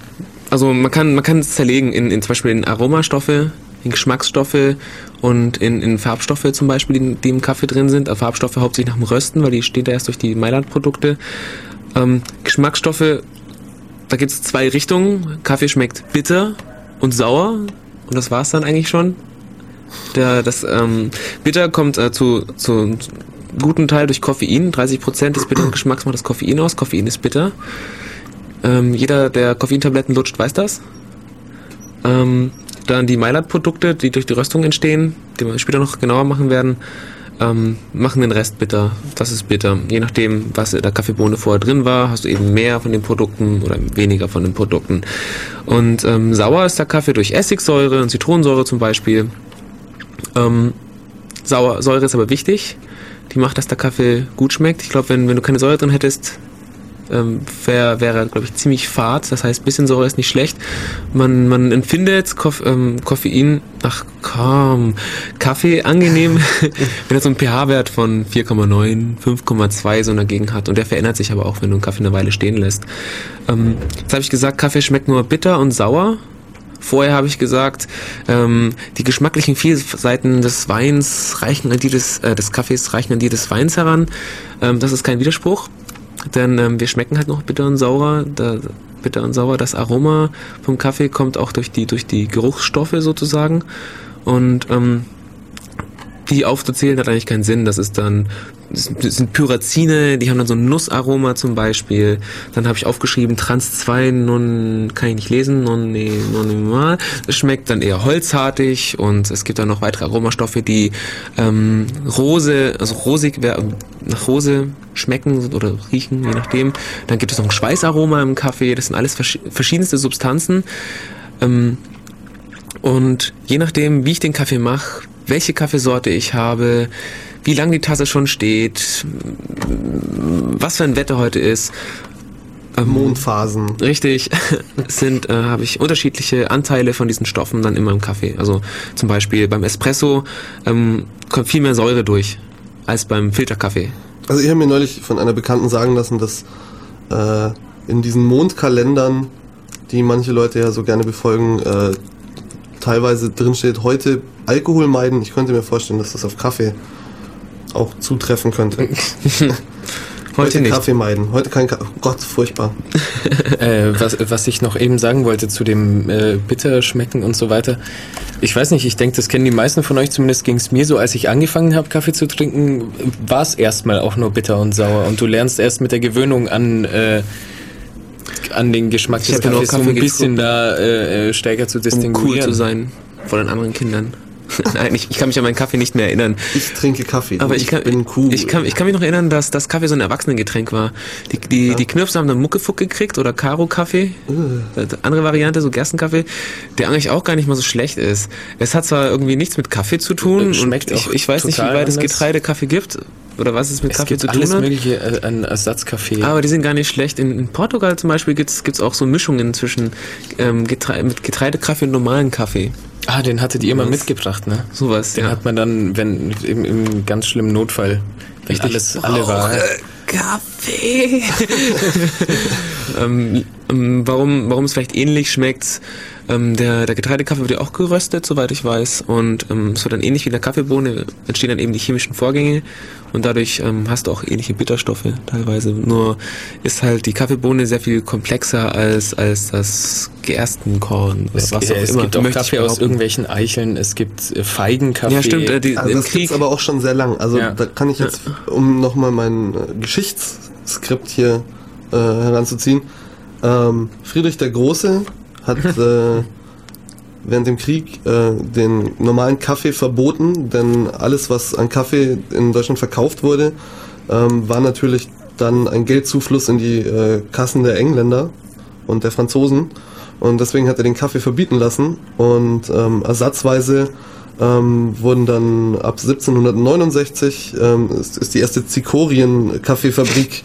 also man kann, man kann es zerlegen in, in zum Beispiel in Aromastoffe, in Geschmacksstoffe und in, in Farbstoffe zum Beispiel, die, die im Kaffee drin sind. Also Farbstoffe hauptsächlich nach dem Rösten, weil die stehen da erst durch die Maillard-Produkte. Ähm, Geschmacksstoffe, da gibt es zwei Richtungen. Kaffee schmeckt bitter und sauer und das war's dann eigentlich schon. Der, das ähm, Bitter kommt äh, zu, zu guten Teil durch Koffein. 30% des bitteren Geschmacks macht das Koffein aus. Koffein ist bitter. Ähm, jeder, der Koffeintabletten lutscht, weiß das. Ähm, dann die Maillard-Produkte, die durch die Röstung entstehen, die wir später noch genauer machen werden, ähm, machen den Rest bitter. Das ist bitter. Je nachdem, was in der Kaffeebohne vorher drin war, hast du eben mehr von den Produkten oder weniger von den Produkten. Und ähm, sauer ist der Kaffee durch Essigsäure und Zitronensäure zum Beispiel. Ähm, Sauer, Säure ist aber wichtig. Die macht, dass der Kaffee gut schmeckt. Ich glaube, wenn, wenn du keine Säure drin hättest, ähm, wäre, glaube ich, ziemlich fad. Das heißt, bisschen Säure ist nicht schlecht. Man, man empfindet Koff, ähm, Koffein, ach komm, Kaffee angenehm, wenn er so einen pH-Wert von 4,9, 5,2 so dagegen hat. Und der verändert sich aber auch, wenn du einen Kaffee eine Weile stehen lässt. Ähm, jetzt habe ich gesagt, Kaffee schmeckt nur bitter und sauer. Vorher habe ich gesagt, ähm, die geschmacklichen Vielseiten des Weins reichen an die des, äh, des Kaffees reichen an die des Weins heran. Ähm, das ist kein Widerspruch, denn ähm, wir schmecken halt noch bitter und sauer. Da, bitter und sauer. Das Aroma vom Kaffee kommt auch durch die durch die Geruchsstoffe sozusagen und ähm, die aufzuzählen hat eigentlich keinen Sinn. Das ist dann, das sind Pyrazine, die haben dann so ein Nussaroma zum Beispiel. Dann habe ich aufgeschrieben Trans 2 non, kann ich nicht lesen, non, nee, non, Es schmeckt dann eher holzhartig und es gibt dann noch weitere Aromastoffe, die ähm, Rose, also rosig, nach Rose schmecken oder riechen, je nachdem. Dann gibt es noch ein Schweißaroma im Kaffee. Das sind alles verschiedenste Substanzen. Ähm, und je nachdem, wie ich den Kaffee mache, welche Kaffeesorte ich habe, wie lange die Tasse schon steht, was für ein Wetter heute ist. Ähm, Mondphasen. Richtig, sind, äh, habe ich unterschiedliche Anteile von diesen Stoffen dann immer im Kaffee. Also zum Beispiel beim Espresso ähm, kommt viel mehr Säure durch als beim Filterkaffee. Also ich habe mir neulich von einer Bekannten sagen lassen, dass äh, in diesen Mondkalendern, die manche Leute ja so gerne befolgen, äh, teilweise drin steht, heute Alkohol meiden. Ich könnte mir vorstellen, dass das auf Kaffee auch zutreffen könnte. heute, heute nicht. Kaffee meiden. Heute kein Kaffee. Oh Gott, furchtbar. äh, was, was ich noch eben sagen wollte zu dem äh, bitter schmecken und so weiter. Ich weiß nicht, ich denke, das kennen die meisten von euch, zumindest ging es mir so, als ich angefangen habe, Kaffee zu trinken, war es erstmal auch nur bitter und sauer. Und du lernst erst mit der Gewöhnung an äh, an den Geschmack des Kaffees so ein bisschen da äh, äh, stärker zu distinguieren. Um cool zu sein vor den anderen Kindern. Nein, ich, ich, kann mich an meinen Kaffee nicht mehr erinnern. Ich trinke Kaffee. Aber ich, kann, bin cool. Ich kann, ich kann mich noch erinnern, dass das Kaffee so ein Erwachsenengetränk war. Die, die, ja. die Knirps haben dann Muckefuck gekriegt oder Karo-Kaffee. Uh. Andere Variante, so Gerstenkaffee, der eigentlich auch gar nicht mal so schlecht ist. Es hat zwar irgendwie nichts mit Kaffee zu tun. Schmeckt und ich, ich weiß nicht, wie weit es Getreidekaffee gibt oder was es mit es Kaffee zu tun alles hat. mögliche äh, an Ersatzkaffee. Aber die sind gar nicht schlecht. In, in Portugal zum Beispiel gibt es auch so Mischungen zwischen ähm, Getre mit Getreidekaffee und normalen Kaffee. Ah, den hattet ihr immer mitgebracht, ne? Sowas, Den ja. hat man dann, wenn im, im ganz schlimmen Notfall, wenn Richtig. alles alle war. Kaffee. ähm, ähm, warum, warum es vielleicht ähnlich schmeckt, ähm, der, der Getreidekaffee wird ja auch geröstet, soweit ich weiß. Und ähm, es wird dann ähnlich wie in der Kaffeebohne, entstehen dann eben die chemischen Vorgänge und dadurch ähm, hast du auch ähnliche Bitterstoffe teilweise. Nur ist halt die Kaffeebohne sehr viel komplexer als, als das Gerstenkorn. Es, was auch es immer. gibt auch Kaffee aus irgendwelchen Eicheln, es gibt äh, Feigenkaffee. Ja, stimmt. Äh, die, also das gibt aber auch schon sehr lang. Also ja. da kann ich jetzt, um nochmal mein äh, Geschichtsskript hier äh, heranzuziehen, ähm, Friedrich der Große hat äh, während dem Krieg äh, den normalen Kaffee verboten, denn alles, was an Kaffee in Deutschland verkauft wurde, ähm, war natürlich dann ein Geldzufluss in die äh, Kassen der Engländer und der Franzosen. Und deswegen hat er den Kaffee verbieten lassen und ähm, ersatzweise ähm, wurden dann ab 1769 ähm, ist, ist die erste Zikorien-Kaffeefabrik.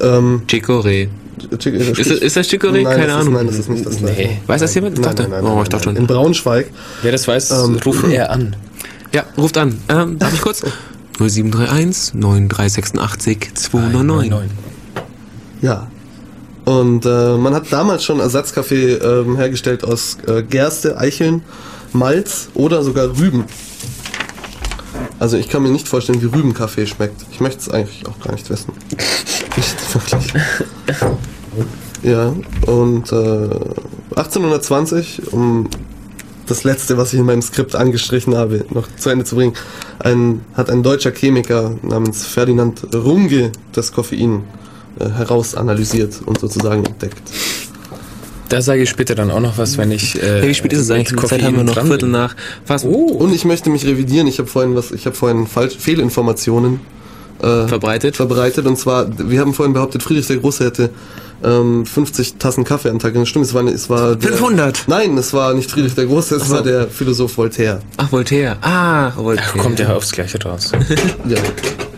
Ähm, Chicorée. Ist, ist das Chicorée? Nein, Keine Ahnung. Ist, nein, das ist nicht das gleiche. Nee. Weiß das jemand? Nein, nein, nein, oh, ich dachte schon. In Braunschweig. Wer das weiß, ähm, ruft er an. Ja, ruft an. Ähm, darf ich kurz? 0731 9386 299. Ja. Und äh, man hat damals schon Ersatzkaffee ähm, hergestellt aus äh, Gerste, Eicheln, Malz oder sogar Rüben. Also ich kann mir nicht vorstellen, wie Rübenkaffee schmeckt. Ich möchte es eigentlich auch gar nicht wissen. Nicht wirklich. Ja, und äh, 1820, um das letzte, was ich in meinem Skript angestrichen habe, noch zu Ende zu bringen, ein, hat ein deutscher Chemiker namens Ferdinand Runge das Koffein äh, herausanalysiert und sozusagen entdeckt. Da sage ich später dann auch noch was, wenn ich. Äh, ja, wie spät ist es eigentlich? Koffein Zeit haben wir noch Viertel nach. Fast. Oh. Und ich möchte mich revidieren. Ich habe vorhin was. Ich habe vorhin falsch Fehlinformationen äh, verbreitet. Verbreitet. Und zwar, wir haben vorhin behauptet, Friedrich der Große hätte ähm, 50 Tassen Kaffee am Tag. Das stimmt, es war, es war der, 500. Nein, es war nicht Friedrich der Große, es so. war der Philosoph Voltaire. Ach, Voltaire. Ah, Voltaire. Ach, kommt ja aufs Gleiche raus. ja.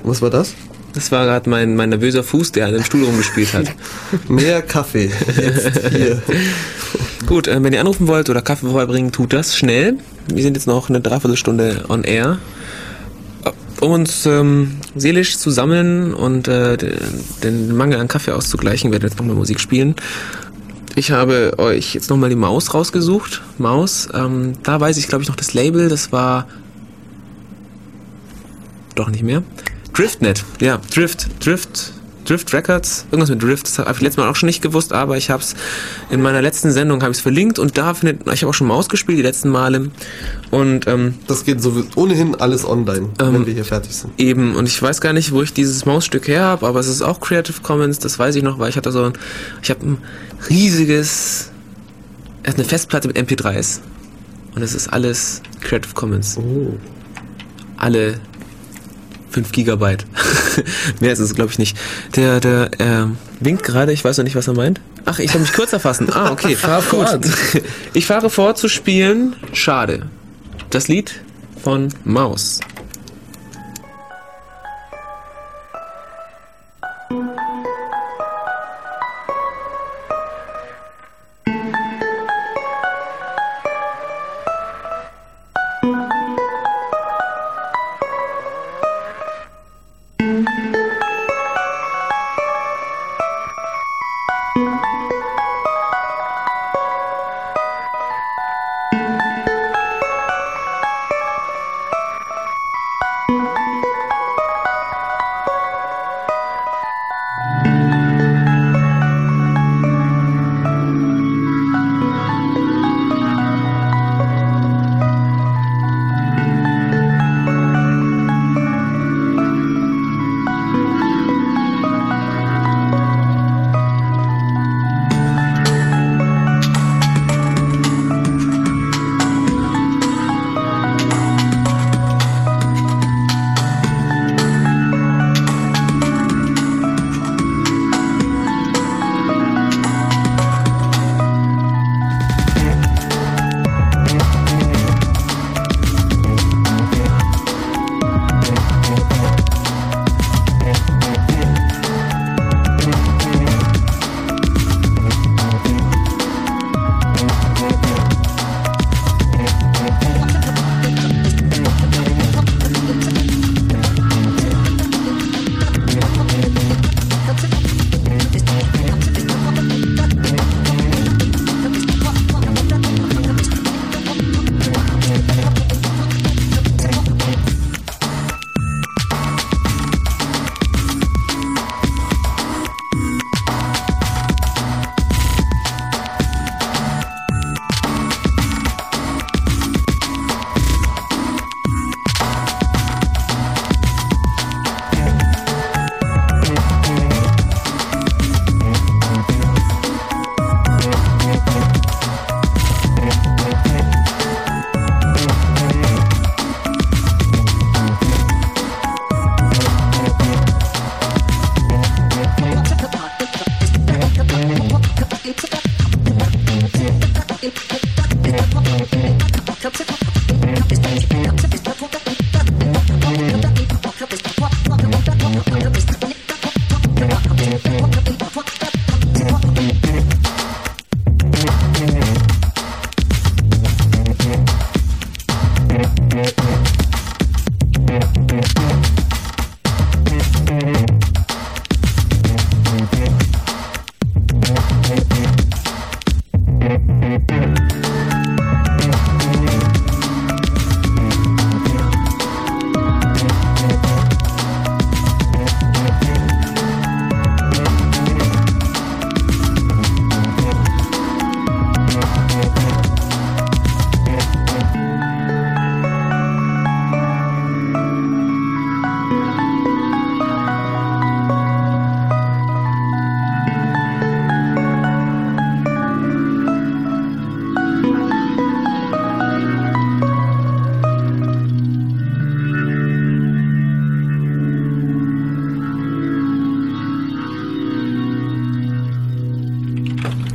Was war das? Das war gerade mein, mein nervöser Fuß, der an dem Stuhl rumgespielt hat. Mehr Kaffee. Jetzt hier. Gut, äh, wenn ihr anrufen wollt oder Kaffee vorbeibringen, tut das schnell. Wir sind jetzt noch eine Dreiviertelstunde on air. Um uns ähm, seelisch zu sammeln und äh, den Mangel an Kaffee auszugleichen, werden wir jetzt nochmal Musik spielen. Ich habe euch jetzt nochmal die Maus rausgesucht. Maus, ähm, da weiß ich glaube ich noch das Label, das war doch nicht mehr. Driftnet, ja, Drift, Drift, Drift Records, irgendwas mit Drift, das habe ich letztes Mal auch schon nicht gewusst, aber ich habe es in meiner letzten Sendung habe ich es verlinkt und da findet, ich habe auch schon mal ausgespielt die letzten Male und ähm, Das geht so ohnehin alles online, wenn wir hier fertig sind. Eben, und ich weiß gar nicht, wo ich dieses Mausstück her habe, aber es ist auch Creative Commons, das weiß ich noch, weil ich hatte so ein, ich habe ein riesiges, eine Festplatte mit MP3s. Und es ist alles Creative Commons. Oh. Alle 5 Gigabyte. Mehr ist es, glaube ich, nicht. Der, der, ähm, winkt gerade, ich weiß noch nicht, was er meint. Ach, ich soll mich kurz erfassen. Ah, okay. Fahr fort. Ich fahre fort zu spielen. Schade. Das Lied von Maus.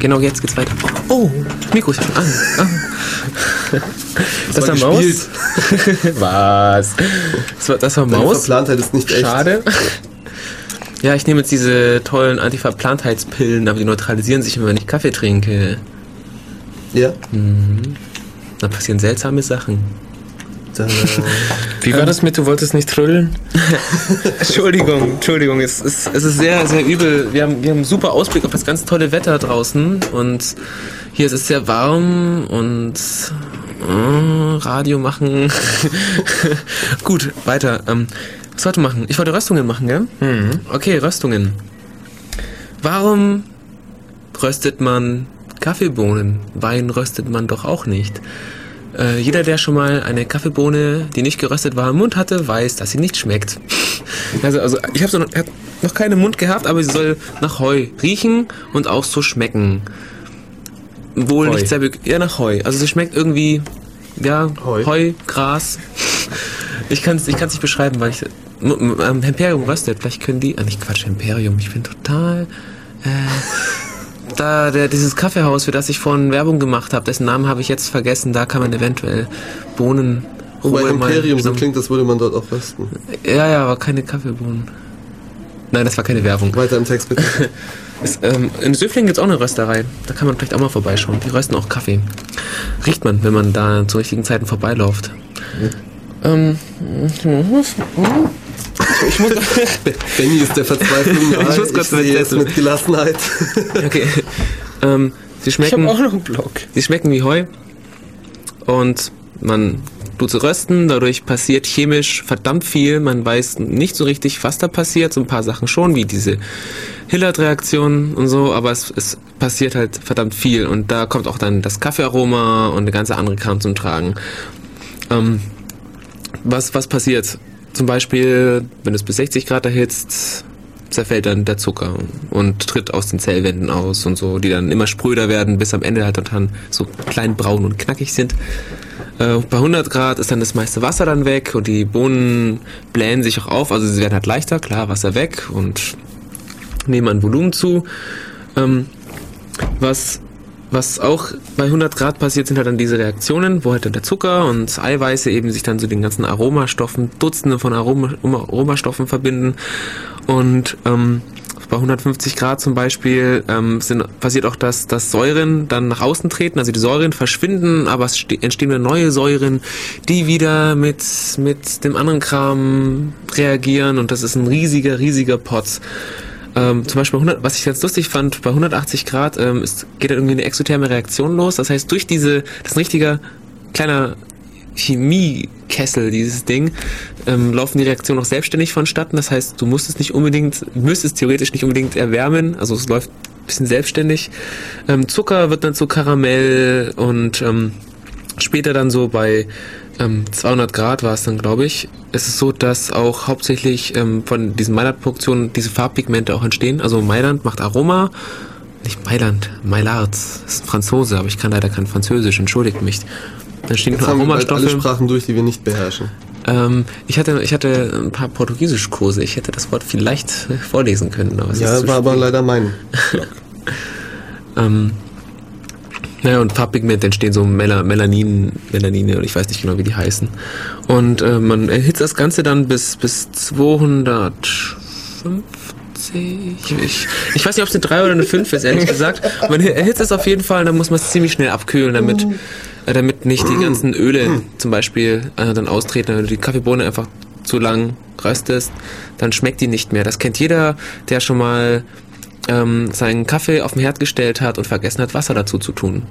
Genau, jetzt geht's weiter. Oh, Mikro ist schon an. Ah. Das, war war Maus. gespielt. Was? Das war, das war Deine Maus. Verplantheit ist nicht echt. Schade. Ja, ich nehme jetzt diese tollen Antiverplantheitspillen, aber die neutralisieren sich, immer, wenn ich Kaffee trinke. Ja. Da passieren seltsame Sachen. Da, Wie war das mit, du wolltest nicht trödeln? Entschuldigung, Entschuldigung, es ist, es ist sehr, sehr übel. Wir haben, wir haben einen super Ausblick auf das ganz tolle Wetter draußen und hier ist es sehr warm und äh, Radio machen. Gut, weiter. Ähm, was wollte ich machen? Ich wollte Röstungen machen, gell? Okay, Röstungen. warum röstet man Kaffeebohnen? Wein röstet man doch auch nicht. Äh, jeder, der schon mal eine Kaffeebohne, die nicht geröstet war, im Mund hatte, weiß, dass sie nicht schmeckt. Also, also ich habe so noch, hab noch keinen Mund gehabt, aber sie soll nach Heu riechen und auch so schmecken. Wohl Heu. nicht sehr ja nach Heu. Also sie schmeckt irgendwie ja Heu. Heu, Gras. Ich kann es ich kann's nicht beschreiben, weil ich ähm, Imperium röstet. Vielleicht können die, ah nicht Quatsch Imperium. Ich bin total äh, da der, dieses Kaffeehaus, für das ich vorhin Werbung gemacht habe, dessen Namen habe ich jetzt vergessen. Da kann man eventuell Bohnen Wobei Imperium so klingt, als würde man dort auch rösten. Ja, ja, aber keine Kaffeebohnen. Nein, das war keine Werbung. Weiter im Text bitte. Es, ähm, in Söflingen gibt es auch eine Rösterei. Da kann man vielleicht auch mal vorbeischauen. Die rösten auch Kaffee. Riecht man, wenn man da zu richtigen Zeiten vorbeiläuft. Ähm, ich muss Benny ist der Verzweiflung. Ich muss kurz sehe es mit- Gelassenheit. Okay. Ähm, sie Ich habe schmecken, auch noch einen Blog. sie schmecken wie Heu. Und man tut sie rösten. Dadurch passiert chemisch verdammt viel. Man weiß nicht so richtig, was da passiert. So ein paar Sachen schon, wie diese Hillard-Reaktion und so. Aber es, es passiert halt verdammt viel. Und da kommt auch dann das Kaffeearoma und eine ganze andere Kram zum Tragen. Ähm, was, was passiert? Zum Beispiel, wenn du es bis 60 Grad erhitzt, zerfällt dann der Zucker und tritt aus den Zellwänden aus und so, die dann immer spröder werden, bis am Ende halt dann so klein braun und knackig sind. Äh, bei 100 Grad ist dann das meiste Wasser dann weg und die Bohnen blähen sich auch auf, also sie werden halt leichter, klar, Wasser weg und nehmen an Volumen zu. Ähm, was, was auch bei 100 Grad passiert, sind halt dann diese Reaktionen, wo halt dann der Zucker und Eiweiße eben sich dann zu den ganzen Aromastoffen, Dutzende von Aroma, Aromastoffen verbinden. Und ähm, bei 150 Grad zum Beispiel ähm, sind, passiert auch, dass, dass Säuren dann nach außen treten, also die Säuren verschwinden, aber es ste- entstehen wieder neue Säuren, die wieder mit, mit dem anderen Kram reagieren und das ist ein riesiger, riesiger Potz. Ähm, zum Beispiel 100, was ich ganz lustig fand, bei 180 Grad ähm, ist, geht dann irgendwie eine exotherme Reaktion los. Das heißt, durch diese, das ist ein richtiger kleiner Chemiekessel, dieses Ding, ähm, laufen die Reaktionen auch selbstständig vonstatten. Das heißt, du musst es nicht unbedingt, müsstest theoretisch nicht unbedingt erwärmen. Also es läuft ein bisschen selbstständig. Ähm, Zucker wird dann zu Karamell und ähm, später dann so bei ähm, 200 Grad war es dann, glaube ich. Es ist so, dass auch hauptsächlich ähm, von diesen Maillard-Produktionen diese Farbpigmente auch entstehen. Also Mailand macht Aroma, nicht Mailand, Maillard, das ist ein Franzose, aber ich kann leider kein Französisch, entschuldigt mich. Dann stehen Jetzt nur haben wir alle Aromastoffe. Sprachen durch, die wir nicht beherrschen. Ähm, ich hatte, ich hatte ein paar Portugiesischkurse. Ich hätte das Wort vielleicht äh, vorlesen können. Aber es Ja, war aber leider mein. Ähm, naja, und Farbpigmente entstehen so Mela Melanin, Melanine und ich weiß nicht genau, wie die heißen. Und äh, man erhitzt das Ganze dann bis, bis 250. Ich, ich weiß nicht, ob es eine 3 oder eine 5 ist, ehrlich gesagt. Man erhitzt es auf jeden Fall und dann muss man es ziemlich schnell abkühlen, damit, äh, damit nicht die ganzen Öle zum Beispiel äh, dann austreten. Wenn du die Kaffeebohne einfach zu lang röstest, dann schmeckt die nicht mehr. Das kennt jeder, der schon mal ähm, seinen Kaffee auf den Herd gestellt hat und vergessen hat, Wasser dazu zu tun.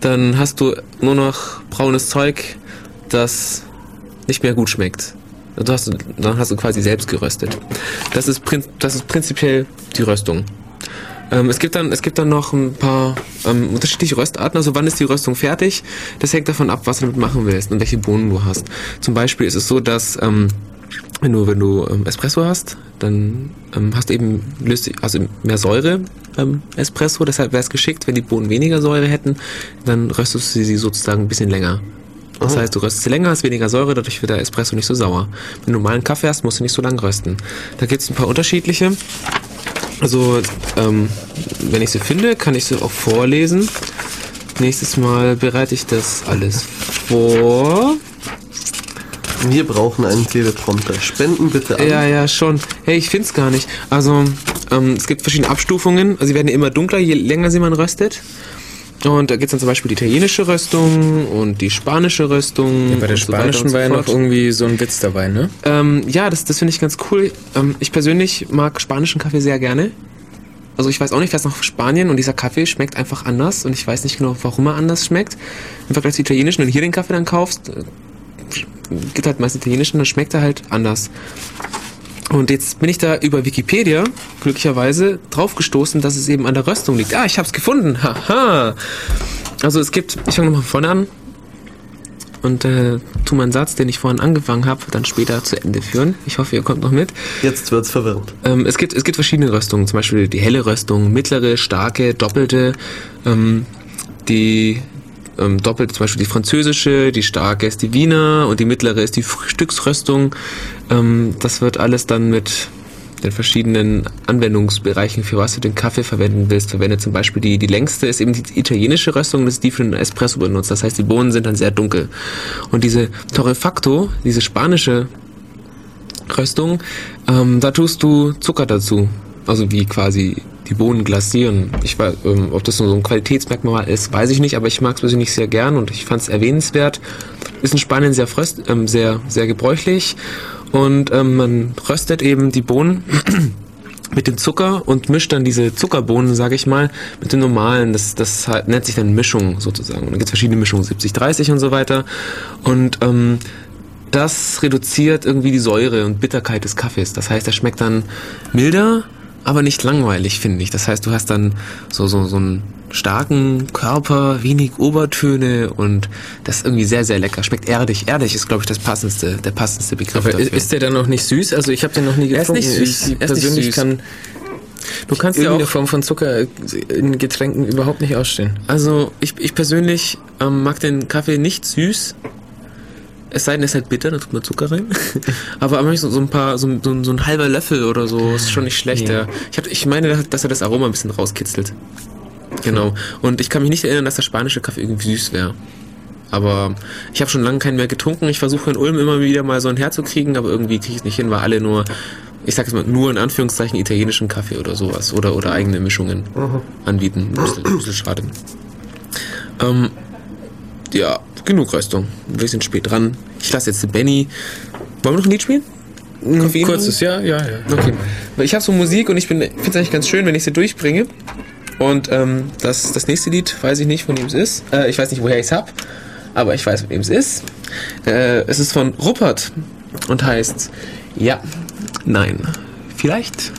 Dann hast du nur noch braunes Zeug, das nicht mehr gut schmeckt. Du hast, dann hast du quasi selbst geröstet. Das ist, prin das ist prinzipiell die Röstung. Ähm, es, gibt dann, es gibt dann noch ein paar ähm, unterschiedliche Röstarten. Also wann ist die Röstung fertig? Das hängt davon ab, was du damit machen willst und welche Bohnen du hast. Zum Beispiel ist es so, dass ähm, wenn du, wenn du ähm, Espresso hast, dann ähm, hast du eben löst, also mehr Säure beim Espresso. Deshalb wäre es geschickt, wenn die Bohnen weniger Säure hätten, dann röstest du sie sozusagen ein bisschen länger. Das heißt, du röstest sie länger, hast weniger Säure, dadurch wird der Espresso nicht so sauer. Wenn du normalen Kaffee hast, musst du nicht so lang rösten. Da gibt es ein paar unterschiedliche. Also, ähm, wenn ich sie finde, kann ich sie auch vorlesen. Nächstes Mal bereite ich das alles vor. Wir brauchen einen Teleprompter. Spenden bitte an. Ja, ja, schon. Hey, ich find's gar nicht. Also, ähm, es gibt verschiedene Abstufungen. Also, sie werden ja immer dunkler, je länger sie man röstet. Und da gibt's dann zum Beispiel die italienische Röstung und die spanische Röstung. Bei der spanischen so war ja noch irgendwie so ein Witz dabei, ne? Ähm, ja, das, das finde ich ganz cool. Ähm, ich persönlich mag spanischen Kaffee sehr gerne. Also ich weiß auch nicht, was nach Spanien und dieser Kaffee schmeckt einfach anders und ich weiß nicht genau, warum er anders schmeckt. Im Vergleich zu italienischen, wenn du hier den Kaffee dann kaufst, gibt halt meist italienischen, dann schmeckt er halt anders. Und jetzt bin ich da über Wikipedia glücklicherweise draufgestoßen, dass es eben an der Röstung liegt. Ah, ich habe es gefunden. Haha. Also es gibt, ich fange nochmal von vorne an und äh, tu meinen Satz, den ich vorhin angefangen habe, dann später zu Ende führen. Ich hoffe, ihr kommt noch mit. Jetzt wird's verwirrend. Ähm, es, gibt, es gibt verschiedene Röstungen, zum Beispiel die helle Röstung, mittlere, starke, doppelte. Ähm, die ähm, doppelte zum Beispiel die französische, die starke ist die Wiener und die mittlere ist die Frühstücksröstung. Ähm, das wird alles dann mit den verschiedenen Anwendungsbereichen, für was du den Kaffee verwenden willst, verwendet. Zum Beispiel die, die längste ist eben die italienische Röstung, das ist die für den Espresso benutzt. Das heißt, die Bohnen sind dann sehr dunkel. Und diese Torrefacto, diese spanische Röstung, ähm, da tust du Zucker dazu. Also wie quasi die Bohnen glasieren. Ich weiß, ähm, ob das so ein Qualitätsmerkmal ist, weiß ich nicht, aber ich mag es persönlich sehr gern und ich fand es erwähnenswert. Ist in Spanien sehr, fröst, ähm, sehr, sehr gebräuchlich und ähm, man röstet eben die Bohnen mit dem Zucker und mischt dann diese Zuckerbohnen, sage ich mal, mit den normalen. Das, das halt, nennt sich dann Mischung sozusagen. Und da gibt es verschiedene Mischungen, 70, 30 und so weiter. Und ähm, das reduziert irgendwie die Säure und Bitterkeit des Kaffees. Das heißt, er schmeckt dann milder, aber nicht langweilig, finde ich. Das heißt, du hast dann so, so, so einen starken Körper, wenig Obertöne und das ist irgendwie sehr, sehr lecker. Schmeckt erdig. Erdig ist, glaube ich, das passendste, der passendste Begriff Aber dafür. ist der dann noch nicht süß? Also ich habe den noch nie Er ist getrunken. nicht süß. Ich Er ist nicht persönlich süß. kann du kannst ja auch Form von Zucker in Getränken überhaupt nicht ausstehen. Also ich, ich persönlich ähm, mag den Kaffee nicht süß. Es sei denn, er ist halt bitter, da tut man Zucker rein. Aber so, so ein paar, so, ein- so, so ein halber Löffel oder so ist schon nicht schlecht. Ja. Ja. Ich, hab, ich meine, dass er das Aroma ein bisschen rauskitzelt. Genau. Und ich kann mich nicht erinnern, dass der spanische Kaffee irgendwie süß wäre. Aber ich habe schon lange keinen mehr getrunken. Ich versuche in Ulm immer wieder mal so ein herzukriegen, aber irgendwie kriege ich es nicht hin, weil alle nur, ich sag jetzt mal, nur in Anführungszeichen italienischen Kaffee oder sowas oder, oder eigene Mischungen anbieten. Ein bisschen, ein bisschen schade. Ähm, ja, genug Röstung. Wir sind spät dran. Ich lasse jetzt den Benny. Wollen wir noch ein Lied spielen? Koffein? Kurzes, ja, ja, ja. Okay. Ich habe so Musik und ich finde es eigentlich ganz schön, wenn ich sie durchbringe. Und ähm, das, das nächste Lied weiß ich nicht, von wem es ist. Äh, ich weiß nicht, woher ich es habe, aber ich weiß, von wem es ist. Äh, es ist von Ruppert und heißt Ja, Nein, Vielleicht.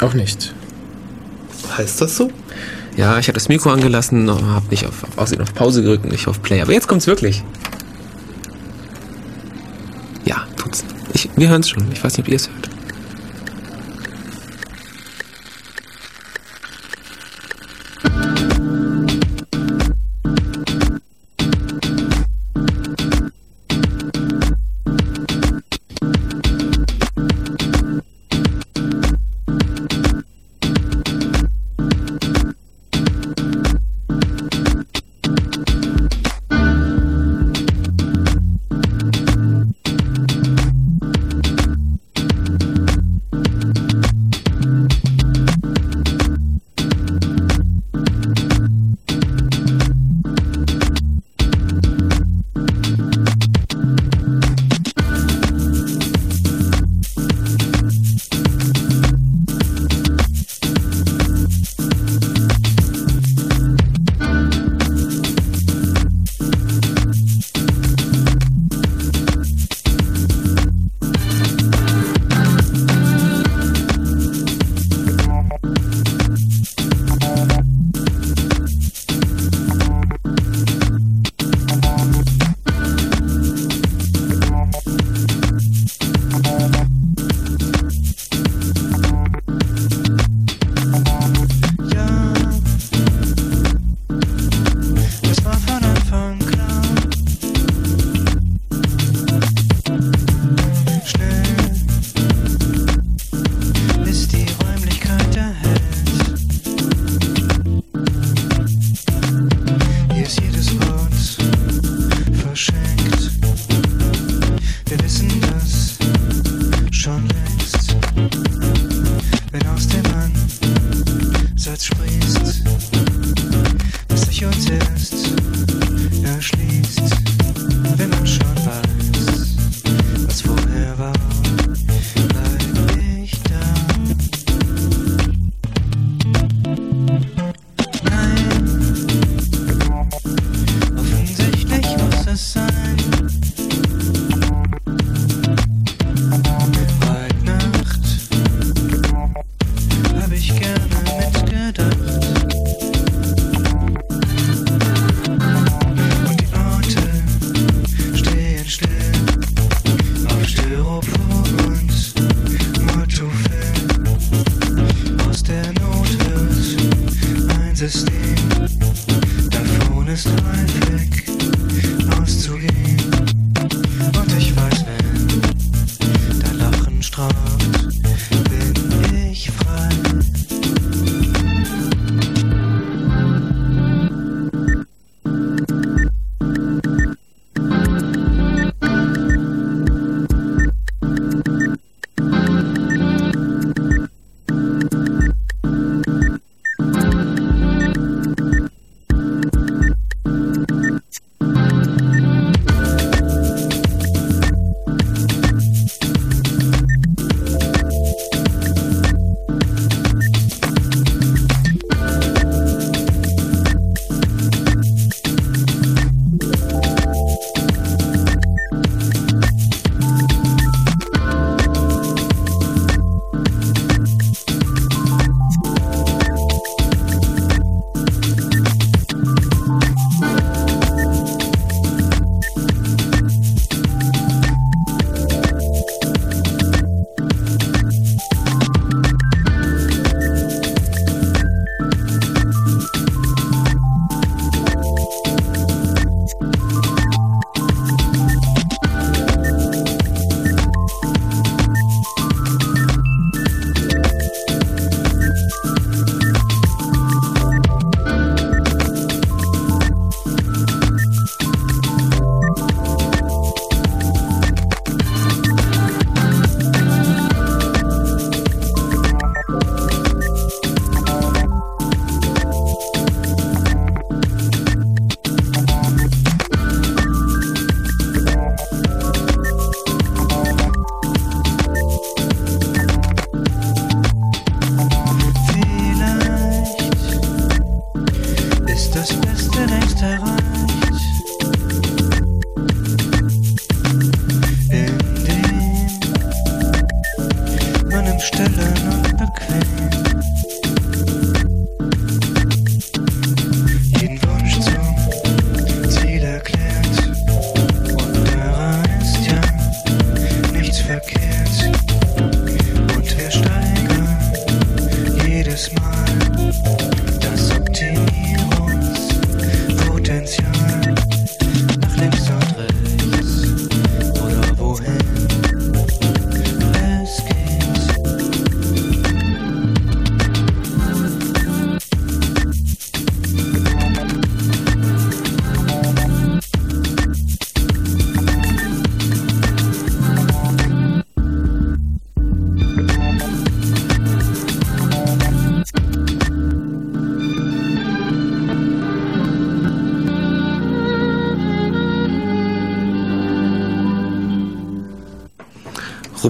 Auch nicht. Heißt das so? Ja, ich habe das Mikro angelassen, habe nicht auf, auf auf Pause gedrückt und nicht auf Play. Aber jetzt kommt's wirklich. Ja, tut's. Ich, wir hören's schon. Ich weiß nicht, ob ihr es hört.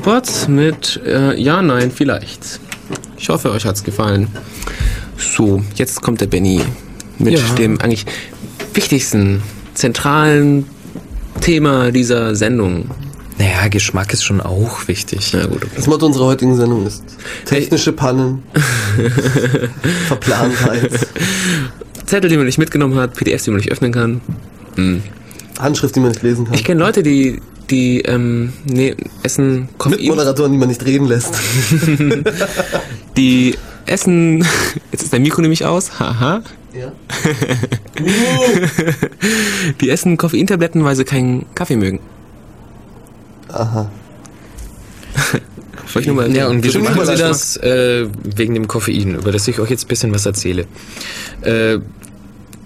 Rupert mit äh, Ja, Nein, vielleicht. Ich hoffe, euch hat's gefallen. So, jetzt kommt der Benny mit Ja. dem eigentlich wichtigsten, zentralen Thema dieser Sendung. Naja, Geschmack ist schon auch wichtig. Na gut, okay. Das Motto unserer heutigen Sendung ist technische Pannen, Verplantheit, Zettel, die man nicht mitgenommen hat, PDFs, die man nicht öffnen kann. Handschrift, die man nicht lesen kann. Ich kenne Leute, die, die ähm, nee, essen Koffein, Mitmoderatoren, die man nicht reden lässt. die essen, jetzt ist der Mikro nämlich aus, haha, Ja. die essen Koffeintabletten, weil sie keinen Kaffee mögen. Aha. Wollte ich nur mal Ja, und wieso machen Sie das? Äh, wegen dem Koffein, über das ich euch jetzt ein bisschen was erzähle. Äh,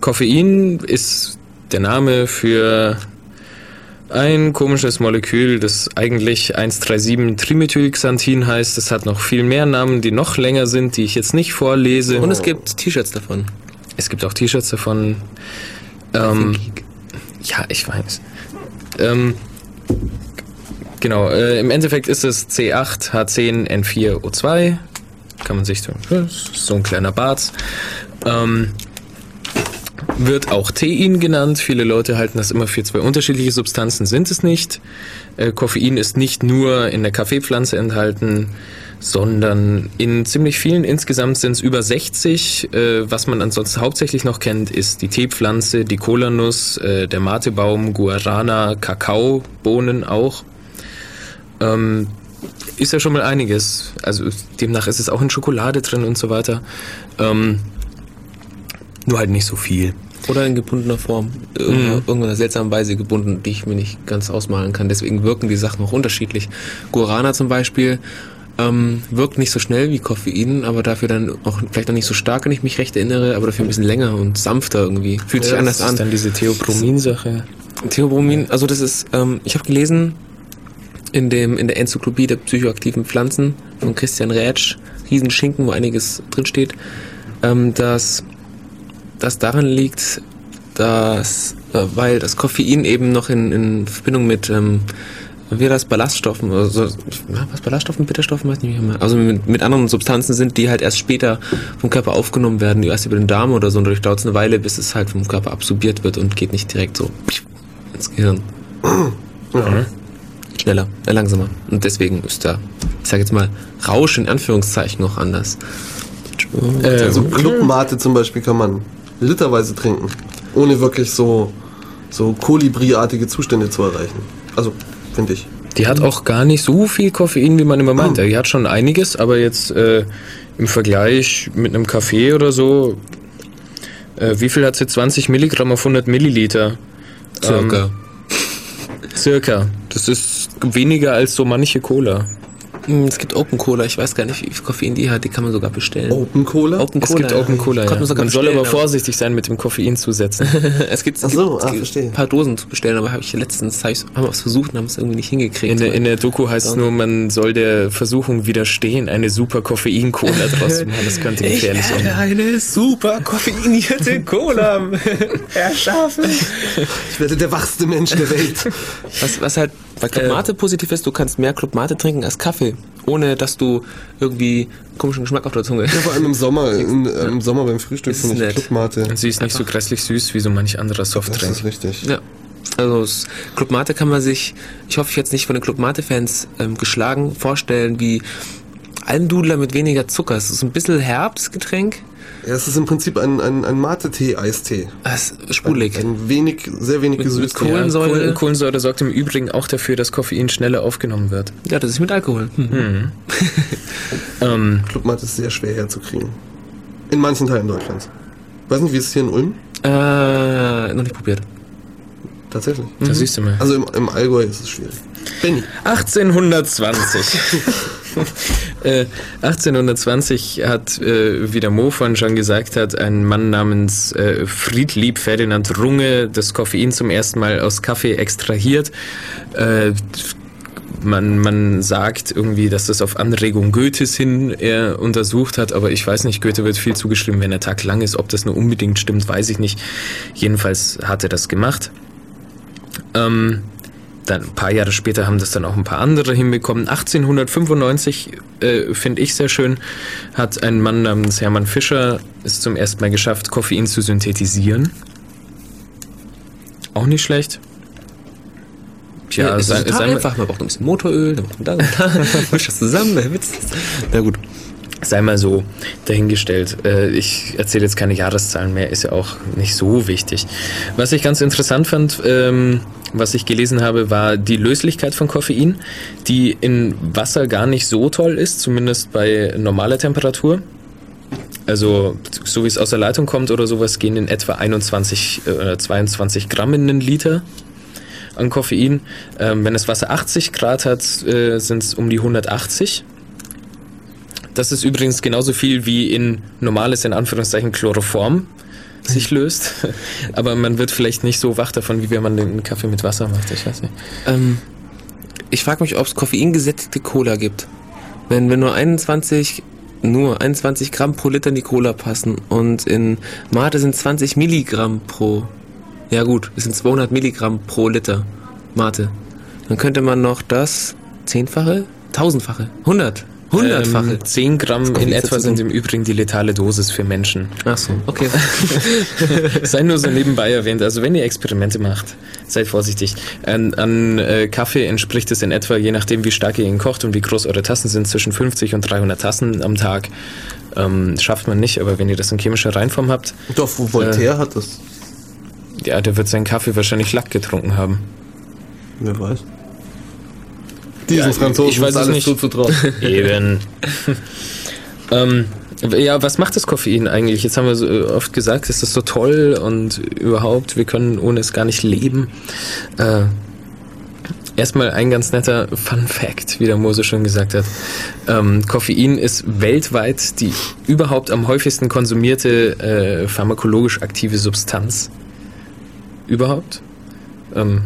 Koffein ist der Name für ein komisches Molekül, das eigentlich 1,37-Trimethylxanthin heißt. Es hat noch viel mehr Namen, die noch länger sind, die ich jetzt nicht vorlese. Und es gibt T-Shirts davon. Es gibt auch T-Shirts davon. Ähm, ja, ich weiß. Ähm, genau, äh, im Endeffekt ist es C8H10N4O2. Kann man sich so, so ein kleiner Bart. Ähm, wird auch Tein genannt. Viele Leute halten das immer für zwei unterschiedliche Substanzen, sind es nicht. Äh, Koffein ist nicht nur in der Kaffeepflanze enthalten, sondern in ziemlich vielen. Insgesamt sind es über 60. Äh, was man ansonsten hauptsächlich noch kennt, ist die Teepflanze, die Kolanuss, äh, der Matebaum, Guarana, Kakaobohnen auch. Ähm, ist ja schon mal einiges. Also demnach ist es auch in Schokolade drin und so weiter. Ähm, nur halt nicht so viel. Oder in gebundener Form. Irgendeiner, irgendeiner seltsamen Weise gebunden, die ich mir nicht ganz ausmalen kann. Deswegen wirken die Sachen auch unterschiedlich. Guarana zum Beispiel ähm, wirkt nicht so schnell wie Koffein, aber dafür dann auch vielleicht auch nicht so stark, wenn ich mich recht erinnere, aber dafür ein bisschen länger und sanfter irgendwie. Fühlt sich Ja, anders das ist an. dann diese Theobromin-Sache. Theobromin, also das ist, ähm, ich habe gelesen in dem in der Enzyklopädie der psychoaktiven Pflanzen von Christian Rätsch, Riesenschinken, wo einiges drinsteht, ähm, dass das daran liegt, dass äh, weil das Koffein eben noch in, in Verbindung mit ähm, wie das Ballaststoffen, also, ja, was Ballaststoffen, Bitterstoffen, weiß nicht mehr. Also mit, mit anderen Substanzen sind, die halt erst später vom Körper aufgenommen werden, die erst über den Darm oder so, und dadurch dauert es eine Weile, bis es halt vom Körper absorbiert wird und geht nicht direkt so ins Gehirn. Schneller, äh, langsamer. Und deswegen ist da, ich sag jetzt mal, Rausch in Anführungszeichen noch anders. Äh, Also Clubmate zum Beispiel kann man literweise trinken, ohne wirklich so, so Kolibri-artige Zustände zu erreichen. Also, finde ich. Die hat auch gar nicht so viel Koffein, wie man immer meint. Die hat schon einiges, aber jetzt äh, im Vergleich mit einem Kaffee oder so, äh, wie viel hat sie? 20 Milligramm auf 100 Milliliter. Circa. Ähm, circa. Das ist weniger als so manche Cola. Hm, Es gibt Open Cola, ich weiß gar nicht, wie viel Koffein die hat, die kann man sogar bestellen. Open Cola? Open Es gibt ja. Open Cola, ja. man Man soll aber vorsichtig sein mit dem Koffein zusetzen. es gibt, es Ach so, gibt, ah, es gibt ein paar Dosen zu bestellen, aber habe ich letztens hab ich, haben wir es versucht und haben es irgendwie nicht hingekriegt. In der, in der Doku heißt es nur, man soll der Versuchung widerstehen, eine super Koffein-Cola draus zu machen. Das könnte gefährlich sein. eine super koffeinierte Cola erschaffen. Ich werde der wachste Mensch der Welt. Was, was halt bei Club Mate positiv ist, du kannst mehr Club Mate trinken als Kaffee. ohne dass du irgendwie einen komischen Geschmack auf der Zunge Ja, vor allem im Sommer, in, äh, im Sommer beim Frühstück Ist finde ich nett. Clubmate. Und sie ist nicht so grässlich süß wie so manch anderer Das Softdrink. ist richtig. Ja. Also das Club Mate kann man sich, ich hoffe, ich jetzt nicht von den Club Mate-Fans ähm, geschlagen, vorstellen wie Almdudler mit weniger Zucker. Es ist ein bisschen herb, das Getränk. Ja, es ist im Prinzip ein, ein, ein Mate-Tee-Eistee. Es ist sprudelig. Ein wenig, sehr wenig gesüßt. Kohlensäure. Kohlen- Kohlensäure sorgt im Übrigen auch dafür, dass Koffein schneller aufgenommen wird. Ja, das ist mit Alkohol. Hm. Ähm, Clubmate ist sehr schwer herzukriegen. In manchen Teilen Deutschlands. Weiß nicht, wie ist es hier in Ulm? Äh, noch nicht probiert. Tatsächlich. Da siehst du mal. Also im, im Allgäu ist es schwierig. Benny. 1820. äh, 1820 hat, äh, wie der Mo vorhin schon gesagt hat, ein Mann namens äh, Friedlieb Ferdinand Runge das Koffein zum ersten Mal aus Kaffee extrahiert. Äh, man, man sagt irgendwie, dass das auf Anregung Goethes hin er untersucht hat, aber ich weiß nicht, Goethe wird viel zugeschrieben, wenn der Tag lang ist. Ob das nur unbedingt stimmt, weiß ich nicht. Jedenfalls hat er das gemacht. Ähm, dann ein paar Jahre später haben das dann auch ein paar andere hinbekommen. 1895 äh, finde ich sehr schön, hat ein Mann namens Hermann Fischer es zum ersten Mal geschafft, Koffein zu synthetisieren. Auch nicht schlecht. Tja, es sei, ist total einfach. Man braucht ein bisschen Motoröl, dann macht man da und da, mischt das zusammen, Witz. Na gut. Sei mal so dahingestellt. Äh, ich erzähle jetzt keine Jahreszahlen mehr, ist ja auch nicht so wichtig. Was ich ganz interessant fand, ähm, was ich gelesen habe, war die Löslichkeit von Koffein, die in Wasser gar nicht so toll ist, zumindest bei normaler Temperatur. Also, so wie es aus der Leitung kommt oder sowas, gehen in etwa 21 äh, oder 22 Gramm in einen Liter an Koffein. Ähm, wenn das Wasser 80 Grad hat, äh, sind es um die 180. Das ist übrigens genauso viel wie in normales, in Anführungszeichen, Chloroform sich löst. Aber man wird vielleicht nicht so wach davon, wie wenn man den Kaffee mit Wasser macht. Ich weiß nicht. Ähm, ich frage mich, ob es koffeingesättigte Cola gibt. Wenn, wenn nur 21, nur 21 Gramm pro Liter in die Cola passen und in Mate sind 20 Milligramm pro, ja gut, es sind 200 Milligramm pro Liter Mate. Dann könnte man noch das zehnfache, tausendfache, hundert, hundertfache. Ähm, 10 Gramm in etwa sind im Übrigen die letale Dosis für Menschen. Ach so, okay. Sei nur so nebenbei erwähnt. Also wenn ihr Experimente macht, seid vorsichtig. An, an äh, Kaffee entspricht es in etwa, je nachdem wie stark ihr ihn kocht und wie groß eure Tassen sind, zwischen 50 und 300 Tassen am Tag. Ähm, schafft man nicht, aber wenn ihr das in chemischer Reinform habt, Doch, wo Voltaire hat das. ja, der wird seinen Kaffee wahrscheinlich Lack getrunken haben. Wer weiß. Diesen Ja, Franzosen ich weiß alles nicht. zuzutrauen. Eben. ähm, ja, was macht das Koffein eigentlich? Jetzt haben wir so äh, oft gesagt, es ist so toll und überhaupt, wir können ohne es gar nicht leben. Äh, erstmal ein ganz netter Fun Fact, wie der Mose schon gesagt hat. Ähm, Koffein ist weltweit die überhaupt am häufigsten konsumierte äh, pharmakologisch aktive Substanz. Überhaupt? Ähm,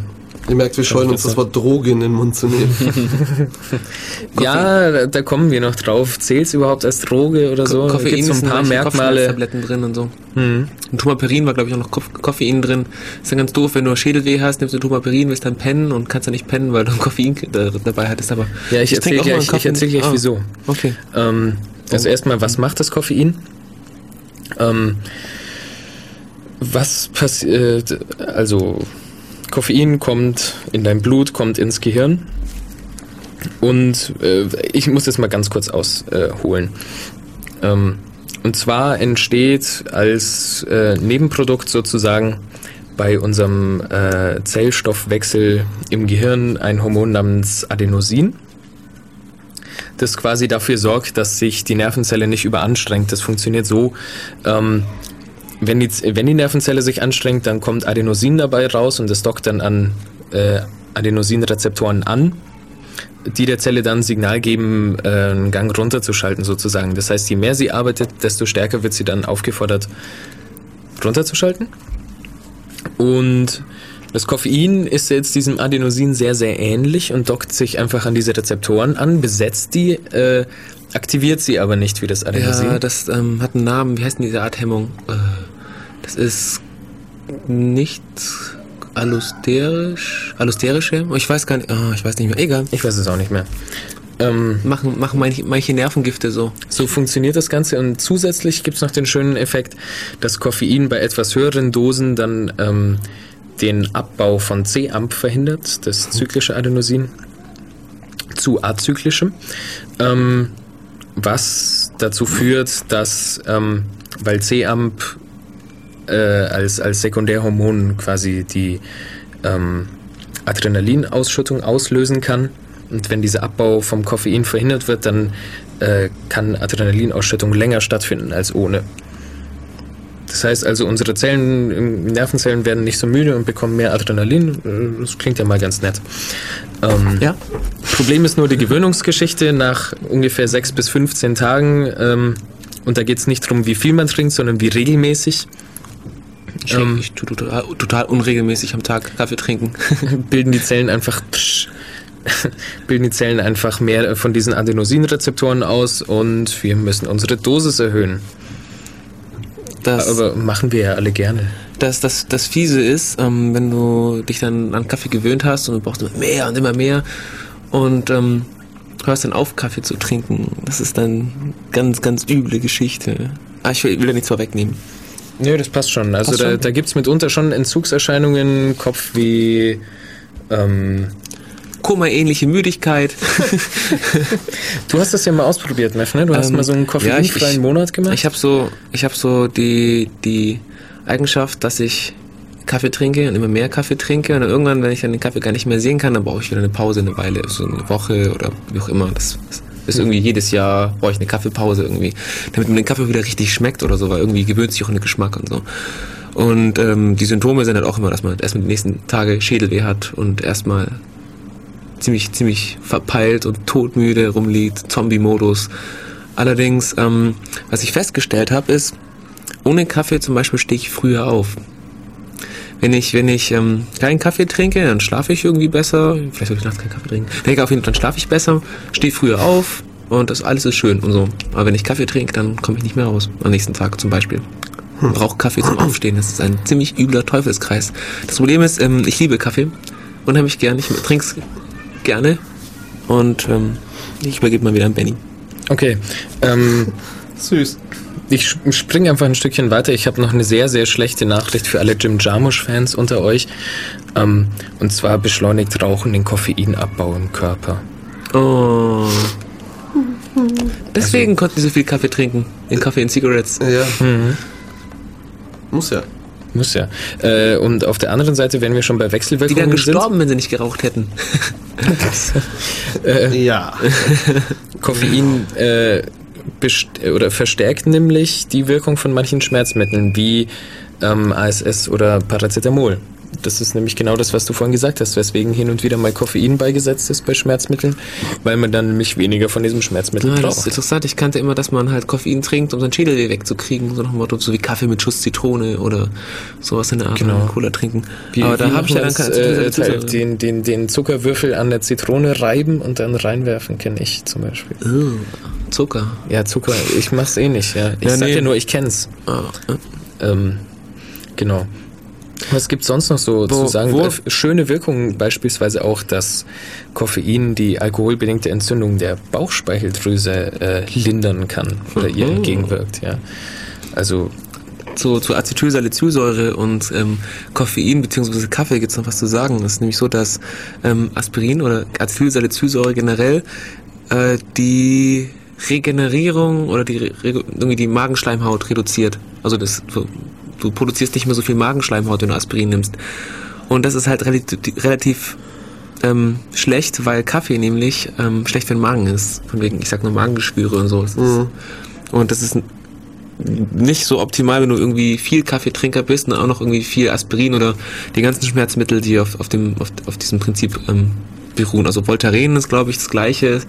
Ihr merkt, wir scheuen uns das Wort Droge in den Mund zu nehmen. ja, da, da kommen wir noch drauf. Zählt es überhaupt als Droge oder so? Koffein Gibt's so ist ein paar Merkmale. Kopfschmerztabletten drin und so. Mhm. Und Tumaperin war, glaube ich, auch noch Koff Koffein drin. Ist dann ganz doof, wenn du Schädelweh hast, nimmst du Tumaperin, willst dann pennen und kannst dann nicht pennen, weil du Koffein da- dabei hattest. Aber Ja, ich trinke erzähle gleich, ich erzähl gleich Ah, wieso. Okay. Ähm, also erstmal, was macht das Koffein? Ähm, was passiert, also Koffein kommt in dein Blut, kommt ins Gehirn und äh, ich muss das mal ganz kurz ausholen. Ähm, und zwar entsteht als äh, Nebenprodukt sozusagen bei unserem äh, Zellstoffwechsel im Gehirn ein Hormon namens Adenosin das quasi dafür sorgt, dass sich die Nervenzelle nicht überanstrengt. Das funktioniert so, ähm, wenn, die, wenn die Nervenzelle sich anstrengt, dann kommt Adenosin dabei raus und das dockt dann an äh, Adenosinrezeptoren an, die der Zelle dann Signal geben, äh, einen Gang runterzuschalten sozusagen. Das heißt, je mehr sie arbeitet, desto stärker wird sie dann aufgefordert, runterzuschalten. Und das Koffein ist jetzt diesem Adenosin sehr, sehr ähnlich und dockt sich einfach an diese Rezeptoren an, besetzt die, äh, aktiviert sie aber nicht wie das Adenosin. Ja, das ähm, hat einen Namen. Wie heißt denn diese Art Hemmung? Äh, das ist nicht allusterisch. Allusterische? Ich weiß gar nicht. Ah, ich weiß nicht mehr. Egal. Ich weiß es auch nicht mehr. Ähm, Machen, machen manche, manche Nervengifte so. So funktioniert das Ganze und zusätzlich gibt es noch den schönen Effekt, dass Koffein bei etwas höheren Dosen dann ähm, den Abbau von C-Amp verhindert, das zyklische Adenosin, zu azyklischem, ähm, was dazu führt, dass, ähm, weil C-Amp äh, als, als Sekundärhormon quasi die ähm, Adrenalinausschüttung auslösen kann. Und wenn dieser Abbau vom Koffein verhindert wird, dann äh, kann Adrenalinausschüttung länger stattfinden als ohne. Das heißt also, unsere Zellen, ähm, Nervenzellen werden nicht so müde und bekommen mehr Adrenalin. Äh, Das klingt ja mal ganz nett. Ähm, Ja? Problem ist nur die Gewöhnungsgeschichte nach ungefähr 6 bis 15 Tagen. Ähm, und da geht es nicht darum, wie viel man trinkt, sondern wie regelmäßig. Ich, Ähm. ich tue total, total unregelmäßig am Tag Kaffee trinken. bilden die Zellen einfach psch, bilden die Zellen einfach mehr von diesen Adenosinrezeptoren aus und wir müssen unsere Dosis erhöhen. Das, Aber machen wir ja alle gerne. das, das, das Fiese ist, ähm, wenn du dich dann an Kaffee gewöhnt hast und du brauchst immer mehr und immer mehr und ähm, hörst dann auf, Kaffee zu trinken. Das ist dann ganz, ganz üble Geschichte. Ah, ich will, will da nichts vorwegnehmen. Nö, das passt schon. Also Passt da, schon. da gibt es mitunter schon Entzugserscheinungen, Kopfweh, ähm, Koma-ähnliche Müdigkeit. Du hast das ja mal ausprobiert, Meff, ne? Du hast Ähm, mal so einen ja, ich- koffeinfreien ich- Monat gemacht. Ich habe so, ich habe so die die Eigenschaft, dass ich Kaffee trinke und immer mehr Kaffee trinke und dann irgendwann, wenn ich dann den Kaffee gar nicht mehr sehen kann, dann brauche ich wieder eine Pause, eine Weile, so eine Woche oder wie auch immer. Das ist irgendwie jedes Jahr brauche ich eine Kaffeepause irgendwie, damit mir den Kaffee wieder richtig schmeckt oder so, weil irgendwie gewöhnt sich auch an den Geschmack und so. Und ähm, die Symptome sind halt auch immer, dass man erstmal die nächsten Tage Schädelweh hat und erstmal ziemlich, ziemlich verpeilt und todmüde rumliegt, Zombie-Modus. Allerdings, ähm, was ich festgestellt habe, ist, ohne Kaffee zum Beispiel stehe ich früher auf. Wenn ich, wenn ich ähm, keinen Kaffee trinke, dann schlafe ich irgendwie besser. Vielleicht soll ich nachts keinen Kaffee trinken. Wenn ich auf jeden Fall, dann schlafe ich besser, stehe früher auf und das alles ist schön und so. Aber wenn ich Kaffee trinke, dann komme ich nicht mehr raus. Am nächsten Tag zum Beispiel. Brauche Kaffee zum Aufstehen. Das ist ein ziemlich übler Teufelskreis. Das Problem ist, ähm, ich liebe Kaffee. Unheimlich gern. Ich trinke es gerne. Und ähm, ich übergebe mal wieder an Benny. Okay. Ähm, Süß. Ich springe einfach ein Stückchen weiter. Ich habe noch eine sehr, sehr schlechte Nachricht für alle Jim Jarmusch-Fans unter euch. Ähm, und zwar beschleunigt Rauchen den Koffeinabbau im Körper. Oh. Deswegen konnten die so viel Kaffee trinken. In Kaffee in Cigarettes. Ja. Muss ja. Muss ja. Äh, und auf der anderen Seite, wenn wir schon bei Die Wechselwirkungen wären gestorben, wenn sie nicht geraucht hätten. Ja. sind, Koffein äh, oder verstärkt nämlich die Wirkung von manchen Schmerzmitteln wie ähm, ASS oder Paracetamol. Das ist nämlich genau das, was du vorhin gesagt hast, weswegen hin und wieder mal Koffein beigesetzt ist bei Schmerzmitteln, weil man dann nämlich weniger von diesem Schmerzmittel Ja, das ist braucht. interessant. Ich kannte immer, dass man halt Koffein trinkt, um seinen Schädelweh wegzukriegen. So nach dem Motto, so wie Kaffee mit Schuss Zitrone oder sowas in der Art. Genau. Cola trinken. Wie, Aber da wie habe ich ja dann keine äh, Zusätze- den, den, den Zuckerwürfel an der Zitrone reiben und dann reinwerfen, kenne ich zum Beispiel. Ugh, Zucker. Ja, Zucker, ich mach's eh nicht, ja. Ich Ja, sag nee. dir nur, ich kenn's. Äh. Ähm, genau. Was gibt's sonst noch so Wo- zu sagen? wo- Äh, Schöne Wirkungen beispielsweise auch, dass Koffein die alkoholbedingte Entzündung der Bauchspeicheldrüse äh, lindern kann oder ihr Mhm. entgegenwirkt, ja. Also zu, zu Acetylsalicylsäure und ähm, Koffein bzw. Kaffee gibt es noch was zu sagen. Das ist nämlich so, dass ähm, Aspirin oder Acetylsalicylsäure generell äh, die Regenerierung oder die, irgendwie die Magenschleimhaut reduziert. Also das, du, du produzierst nicht mehr so viel Magenschleimhaut, wenn du Aspirin nimmst. Und das ist halt relativ, relativ ähm, schlecht, weil Kaffee nämlich ähm, schlecht für den Magen ist. Von wegen, ich sag nur Magengeschwüre und so. Das ist, Und das ist nicht so optimal, wenn du irgendwie viel Kaffeetrinker bist und auch noch irgendwie viel Aspirin oder die ganzen Schmerzmittel, die auf, auf, dem, auf, auf diesem Prinzip ähm, beruhen. Also Voltaren ist, glaube ich, das gleiche.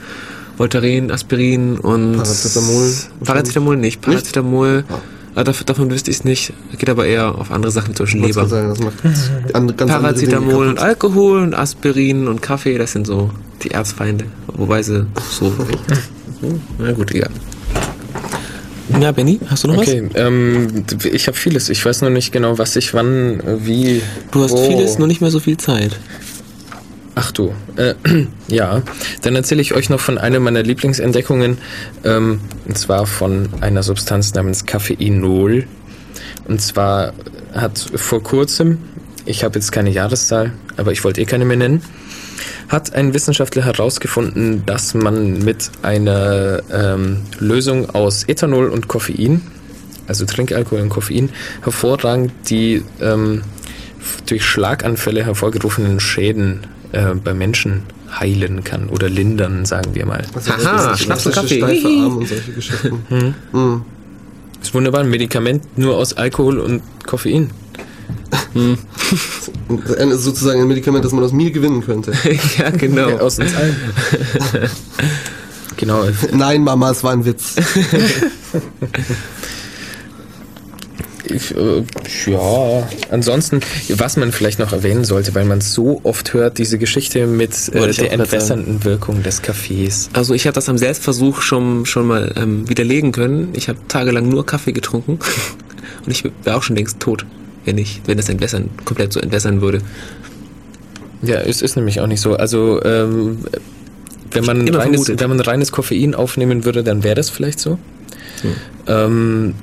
Voltaren, Aspirin und... Paracetamol. Paracetamol nicht. Paracetamol, Ah. Ah, davon, davon wüsste ich es nicht. Geht aber eher auf andere Sachen, zum Beispiel Ich wollte Leber. sagen, das macht an, ganz Paracetamol und. Alkohol und Aspirin und Kaffee, das sind so die Erzfeinde. Wobei sie so... Na gut, egal. Ja, Benny, hast du noch was? Okay, ähm, ich habe vieles. Ich weiß noch nicht genau, was ich wann, äh, wie. Du hast wo. vieles, nur nicht mehr so viel Zeit. Ach du, äh, ja. Dann erzähle ich euch noch von einer meiner Lieblingsentdeckungen, ähm, und zwar von einer Substanz namens Coffeinol. Und zwar hat vor kurzem, ich habe jetzt keine Jahreszahl, aber ich wollte eh keine mehr nennen, hat ein Wissenschaftler herausgefunden, dass man mit einer ähm, Lösung aus Ethanol und Koffein, also Trinkalkohol und Koffein, hervorragend die ähm, durch Schlaganfälle hervorgerufenen Schäden äh, bei Menschen heilen kann oder lindern, sagen wir mal. Also Aha, das ist Schnaps und Kaffee. Steife Arm und solche Geschichten. Mhm. ist wunderbar, ein Medikament nur aus Alkohol und Koffein. Ein- Sozusagen ein Medikament, das man aus mir gewinnen könnte. ja, genau. Ja, aus uns allen. genau. Nein, Mama, es war ein Witz. Ich, äh, ja, ansonsten, was man vielleicht noch erwähnen sollte, weil man so oft hört, diese Geschichte mit äh, der entwässernden Wirkung des Kaffees. Also ich habe das am Selbstversuch schon, schon mal ähm, widerlegen können. Ich habe tagelang nur Kaffee getrunken und ich wäre auch schon längst tot, wenn ich, wenn das entwässern, komplett so entwässern würde. Ja, es ist nämlich auch nicht so. Also, ähm, wenn man, reines, wenn man reines Koffein aufnehmen würde, dann wäre das vielleicht so. Hm. Ähm,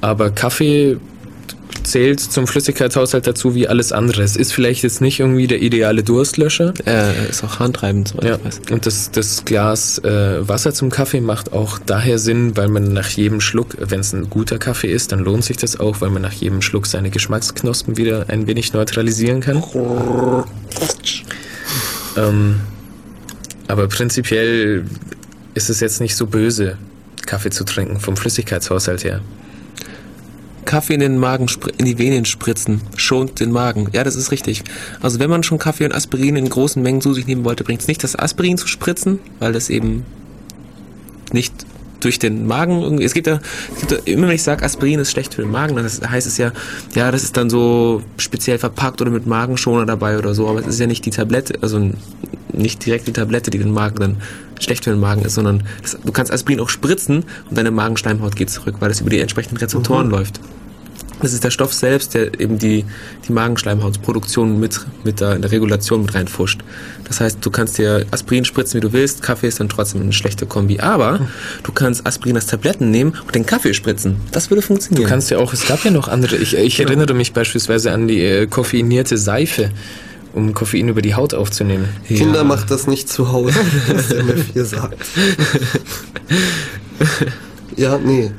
aber Kaffee zählt zum Flüssigkeitshaushalt dazu wie alles andere. Es ist vielleicht jetzt nicht irgendwie der ideale Durstlöscher. Äh, ist auch handtreibend, soweit Ja, ich weiß. und das, das Glas äh, Wasser zum Kaffee macht auch daher Sinn, weil man nach jedem Schluck, wenn es ein guter Kaffee ist, dann lohnt sich das auch, weil man nach jedem Schluck seine Geschmacksknospen wieder ein wenig neutralisieren kann. ähm, aber prinzipiell ist es jetzt nicht so böse, Kaffee zu trinken, vom Flüssigkeitshaushalt her. Kaffee in den Magen, in die Venen spritzen, schont den Magen. Ja, das ist richtig. Also wenn man schon Kaffee und Aspirin in großen Mengen zu sich nehmen wollte, bringt es nicht, das Aspirin zu spritzen, weil das eben nicht durch den Magen irgendwie. Es gibt ja, es gibt ja immer wenn ich sage, Aspirin ist schlecht für den Magen, dann heißt es ja, ja, das ist dann so speziell verpackt oder mit Magenschoner dabei oder so, aber es ist ja nicht die Tablette, also nicht direkt die Tablette, die den Magen dann schlecht für den Magen ist, sondern das, du kannst Aspirin auch spritzen und deine Magenschleimhaut geht zurück, weil das über die entsprechenden Rezeptoren läuft. Das ist der Stoff selbst, der eben die, die Magenschleimhautproduktion mit, mit der, in der Regulation mit reinfuscht. Das heißt, du kannst dir Aspirin spritzen, wie du willst. Kaffee ist dann trotzdem eine schlechte Kombi. Aber du kannst Aspirin als Tabletten nehmen und den Kaffee spritzen. Das würde funktionieren. Du kannst ja auch, es gab ja noch andere, ich, ich erinnere mich beispielsweise an die äh, koffeinierte Seife, um Koffein über die Haut aufzunehmen. Kinder, macht das nicht zu Hause, was der MF4 sagt. ja, nee.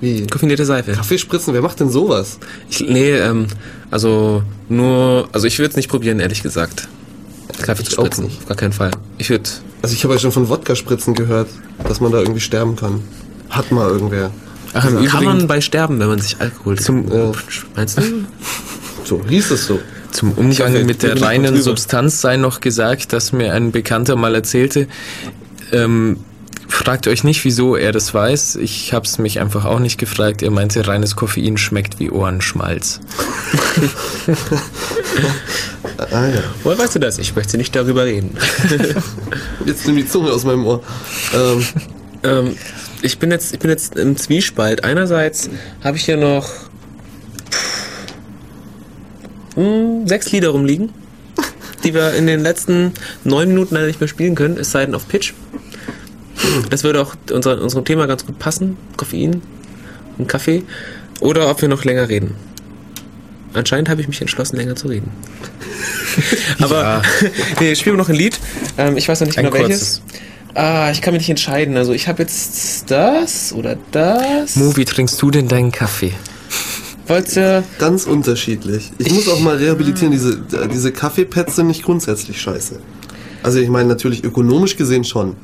Wie? Koffinierte Seife. Kaffee spritzen, wer macht denn sowas? Ich, nee, ähm, also nur, also ich würde es nicht probieren, ehrlich gesagt. Kaffee Ich zu auch spritzen. nicht. Auf gar keinen Fall. Ich würde Also ich habe ja schon von Wodka-Spritzen gehört, dass man da irgendwie sterben kann. Hat mal irgendwer. Ach, im Kann man bei sterben, wenn man sich Alkohol Zum- Ja. Meinst du? So, hieß es so. zum Umgang Kaffee, mit der reinen. Substanz sei noch gesagt, dass mir ein Bekannter mal erzählte, ähm, fragt euch nicht, wieso er das weiß. Ich habe es mich einfach auch nicht gefragt. Er meinte, reines Koffein schmeckt wie Ohrenschmalz. Ah ja. Woher weißt du das? Ich möchte nicht darüber reden. Jetzt nimm die Zunge aus meinem Ohr. Ähm, ähm, ich bin jetzt, ich bin jetzt im Zwiespalt. Einerseits habe ich hier noch hm, sechs Lieder rumliegen, die wir in den letzten neun Minuten leider nicht mehr spielen können, es sei denn auf Pitch. Das würde auch unser, unserem Thema ganz gut passen. Koffein und Kaffee. Oder ob wir noch länger reden. Anscheinend habe ich mich entschlossen, länger zu reden. Aber Ja. nee, spielen wir noch ein Lied. Ähm, ich weiß noch nicht Ein genau welches. Ah, ich kann mich nicht entscheiden. Also ich habe jetzt das oder das. Mo, wie trinkst du denn deinen Kaffee? Wollt ihr... ganz unterschiedlich. Ich muss auch mal rehabilitieren, diese, diese Kaffeepads sind nicht grundsätzlich scheiße. Also ich meine natürlich ökonomisch gesehen schon.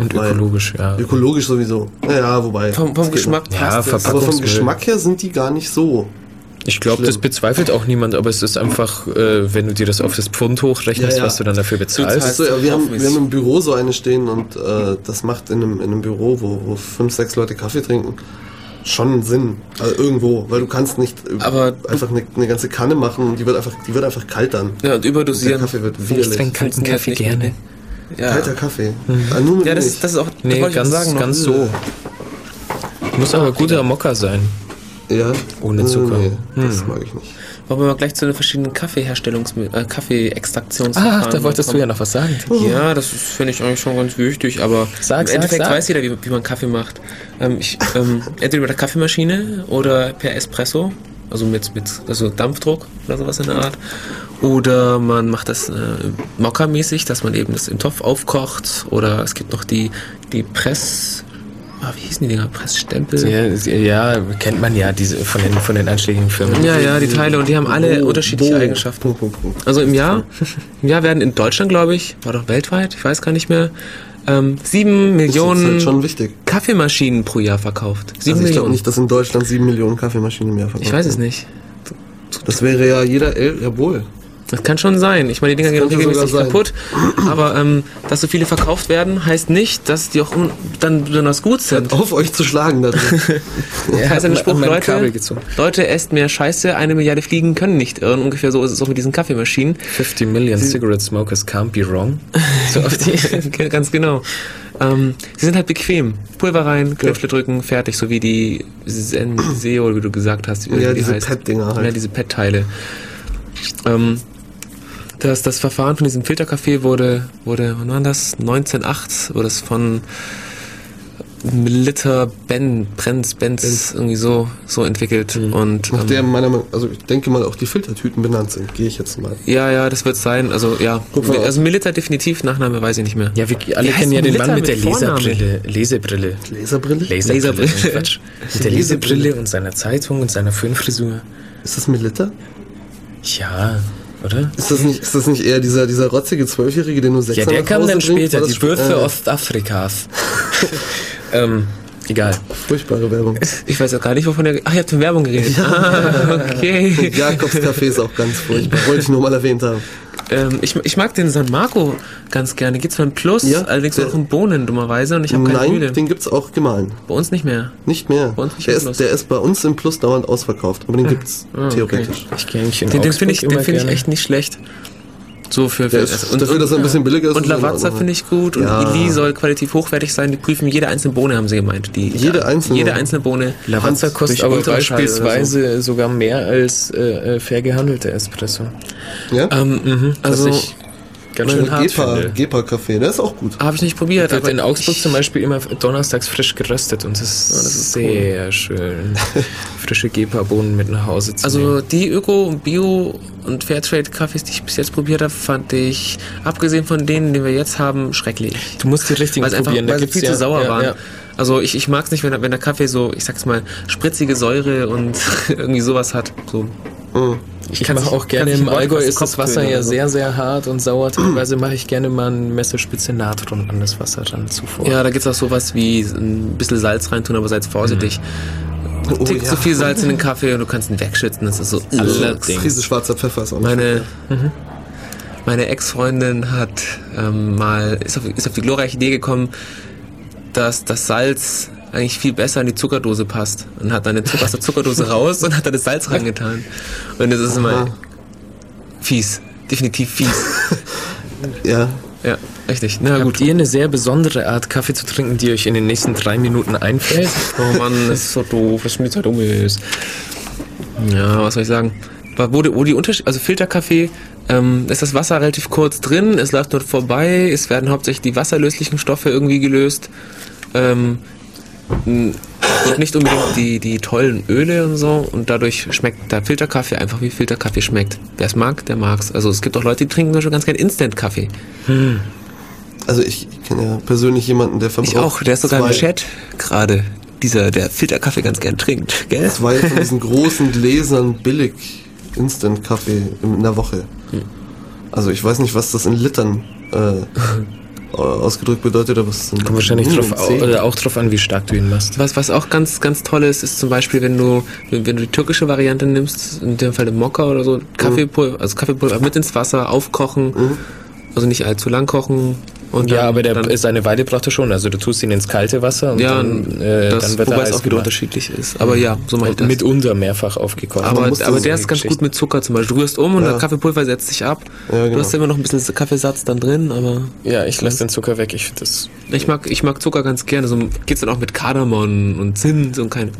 Und Weil- ökologisch, ja. Ökologisch sowieso. Naja, wobei. Vom, vom Geschmack Ja, passt noch. Aber vom. Geschmack her sind die gar nicht so. Ich glaube, das bezweifelt auch niemand, aber es ist einfach, äh, wenn du dir das auf das Pfund hochrechnest, Ja, ja. was du dann dafür bezahlst. zahlst- So, ja, wir, haben, wir haben im Büro so eine stehen und äh, das macht in einem, in einem Büro, wo, wo fünf, sechs Leute Kaffee trinken, schon Sinn. Also irgendwo, weil du kannst nicht äh, Aber- einfach eine, eine ganze Kanne machen und die wird einfach, die wird einfach kalt dann. Ja, und Der überdosieren. Kaffee wird Ich trinke kalten Kaffee gerne. Ja, Kalter Kaffee. Ah, nur mit ja das, das ist auch... das Nee, ganz, sagen ganz so. Muss aber guter Mokka sein. ja. ohne Zucker. Nee, Hm. das mag ich nicht. wollen wir mal gleich zu den verschiedenen Kaffeeherstellungs äh, Kaffeeextraktionsverfahren Ach, da wolltest du kommen? ja noch was sagen. Ja, das finde ich eigentlich schon ganz wichtig, aber Sag, im sag, Endeffekt sag. weiß jeder, wie, wie man Kaffee macht. Ähm, ich, ähm, entweder mit der Kaffeemaschine oder per Espresso, also mit, mit also Dampfdruck oder sowas in der Art. Oder man macht das äh, mockermäßig, dass man eben das im Topf aufkocht. Oder es gibt noch die, die Press... Ah, wie hießen die Dinger? Pressstempel? Ja, ja, kennt man ja diese von den, von den einschlägigen Firmen. Ja, ja, die Teile und die haben alle Bo- unterschiedliche Bo- Eigenschaften. Punkt. Also im Jahr, im Jahr werden in Deutschland, glaube ich, war doch weltweit, ich weiß gar nicht mehr, ähm, sieben Millionen halt. Kaffeemaschinen pro Jahr verkauft. Sieben Also ich glaube nicht, dass in Deutschland sieben Millionen Kaffeemaschinen im Jahr verkauft ich weiß es nicht. Das wäre ja jeder, jawohl. Das kann schon sein. Ich meine, die Dinger gehen regelmäßig kaputt. Aber ähm, dass so viele verkauft werden, heißt nicht, dass die auch dann besonders gut sind. Auf euch zu schlagen da drin. Das heißt ein Spruch, Leute. Leute, esst mehr Scheiße, eine Milliarde Fliegen können nicht irren. Ungefähr so ist es auch mit diesen Kaffeemaschinen. 50 Million cigarette smokers can't be wrong. So auf die. Ganz genau. Ähm, sie sind halt bequem. Pulver rein, Knöpfe drücken, fertig, so wie die Senseo, wie du gesagt hast. Wie Ja, die diese. Pet-Dinger halt. Ja, diese Pet-Teile. Ähm, das, das Verfahren von diesem Filterkaffee wurde, wurde, wann war das? 1908 wurde es von Liter Ben, Brenz, Benz, irgendwie so, so entwickelt. Und, Nach ähm, der meiner Meinung, also ich denke mal auch die Filtertüten benannt sind, gehe ich jetzt mal. ja, ja, das wird sein. Also, ja. Also, Milita definitiv, Nachname weiß ich nicht mehr. Ja, wir alle Wie kennen ja den Mann mit der mit? Leserbrille. Lesebrille. Laserbrille? Laserbrille. Laserbrille. Quatsch. Mit der Lesebrille und seiner Zeitung und seiner Föhnfrisur. Ist das Melitta? Ja, oder? Ist das nicht, ist das nicht eher dieser, dieser rotzige Zwölfjährige, der nur sechs Ja, der kam dann bringt? später, das die Würfe äh, Ostafrikas. ähm, egal. Furchtbare Werbung. Ich weiß auch gar nicht, wovon er. Ach, ihr habt von Werbung geredet. Ah, okay. Jakobs Café ist auch ganz furchtbar. Wollte ich nur mal erwähnt haben. Ähm, ich, ich mag den San Marco ganz gerne. Gibt's beim Plus, Ja, allerdings der- noch in Bohnen, dummerweise. Und ich habe keine Nein, Mühle. den gibt's auch gemahlen. Bei uns nicht mehr. Nicht mehr. Bei uns nicht der, im ist, Plus. der ist bei uns im Plus dauernd ausverkauft. Aber den gibt's Ah, okay. theoretisch. Ich gehe eigentlich in Den, den finde ich, den find ich echt nicht schlecht. So für, für ist- dafür, dass er ein bisschen billiger ist, Und Lavazza finde ich gut. Und Ja. Ili soll qualitativ hochwertig sein. Die prüfen jede einzelne Bohne, haben sie gemeint. Die, Jede einzelne? Jede einzelne Bohne. Lavazza kostet aber beispielsweise sogar mehr als äh, äh, fair gehandelter Espresso. Ja? Ähm, mhm. Also, ich ganz schön hart Gepa, finde. Gepa Café, der ist auch gut. habe ich nicht probiert. Wird aber in Augsburg zum Beispiel immer donnerstags frisch geröstet und das ist, das ist sehr schön. Frische Gepa-Bohnen mit nach Hause zu nehmen. Also die Öko- und Bio- und Fairtrade-Kaffees, die ich bis jetzt probiert habe, fand ich, abgesehen von denen, die wir jetzt haben, schrecklich. du musst die richtigen Weil einfach probieren. da weil sie gibt's viel ja, zu sauer ja, waren. Ja. Also ich, ich mag es nicht, wenn, der- wenn der Kaffee so, ich sag's mal, spritzige Säure und irgendwie sowas hat. So. Ich kann's mache auch gerne im Allgäu ist das Wasser ja so. sehr, sehr hart und sauer. Teilweise mache ich gerne mal eine Messerspitze Natron an das Wasser ran zuvor. Ja, da gibt's auch sowas wie ein bisschen Salz reintun, aber seid vorsichtig. Oh, Tick ja. zu viel Salz in den Kaffee und du kannst ihn wegschützen. Das ist so. Allerdings. Krise schwarzer Pfeffer ist auch Meine, meine Ex-Freundin hat ähm, mal, ist auf, ist auf die glorreiche Idee gekommen, dass das Salz eigentlich viel besser in die Zuckerdose passt. Und hat dann den Zucker aus der Zuckerdose raus und hat dann das Salz reingetan. Und das ist immer Aha. fies. Definitiv fies. Ja, Ja, richtig. Na Habt gut. ihr eine sehr besondere Art Kaffee zu trinken, die euch in den nächsten drei Minuten einfällt? Oh Mann, das ist so doof, dass mir die Zeit um ist. Ja, was soll ich sagen? Aber Wo die, wo die Unterschied, also Filterkaffee, ähm, ist das Wasser relativ kurz drin, es läuft dort vorbei, es werden hauptsächlich die wasserlöslichen Stoffe irgendwie gelöst. Ähm, und nicht unbedingt die, die tollen Öle und so und dadurch schmeckt der Filterkaffee einfach wie Filterkaffee schmeckt. Wer es mag, der mag's. Also es gibt auch Leute, die trinken Beispiel ganz gerne Instant-Kaffee. also ich, ich kenne ja persönlich jemanden, der verbraucht Ich auch, der ist sogar im Chat gerade. Dieser, der Filterkaffee ganz gern trinkt, gell? zwei von diesen großen Gläsern billig Instant-Kaffee in der Woche. Hm. Also ich weiß nicht, was das in Litern äh, ausgedrückt bedeutet, aber es sind Kommt wahrscheinlich drauf, oder auch drauf an, wie stark du ihn machst. Was, was auch ganz, ganz toll ist, ist zum Beispiel, wenn du, wenn, wenn du die türkische Variante nimmst, in dem Fall den Mokka oder so, Kaffeepulver, also Kaffeepulver mit ins Wasser, aufkochen, also nicht allzu lang kochen. Und Ja, dann- aber der, dann, seine Weile braucht er schon. Also du tust ihn ins kalte Wasser und ja, dann, äh, das, dann wird er wobei es auch wieder gemacht. unterschiedlich ist. Aber ja, so mache ich das. Mitunter mehrfach aufgekocht. aber, aber du der ist ganz gut mit Zucker zum Beispiel. Du rührst um und Ja. der Kaffeepulver setzt sich ab. Ja, genau. Du hast immer noch ein bisschen Kaffeesatz dann drin, aber ja, ich lasse den Zucker weg. Ich finde das ich mag, ich mag Zucker ganz gerne. So geht's dann auch mit Kardamom und Zimt und keine,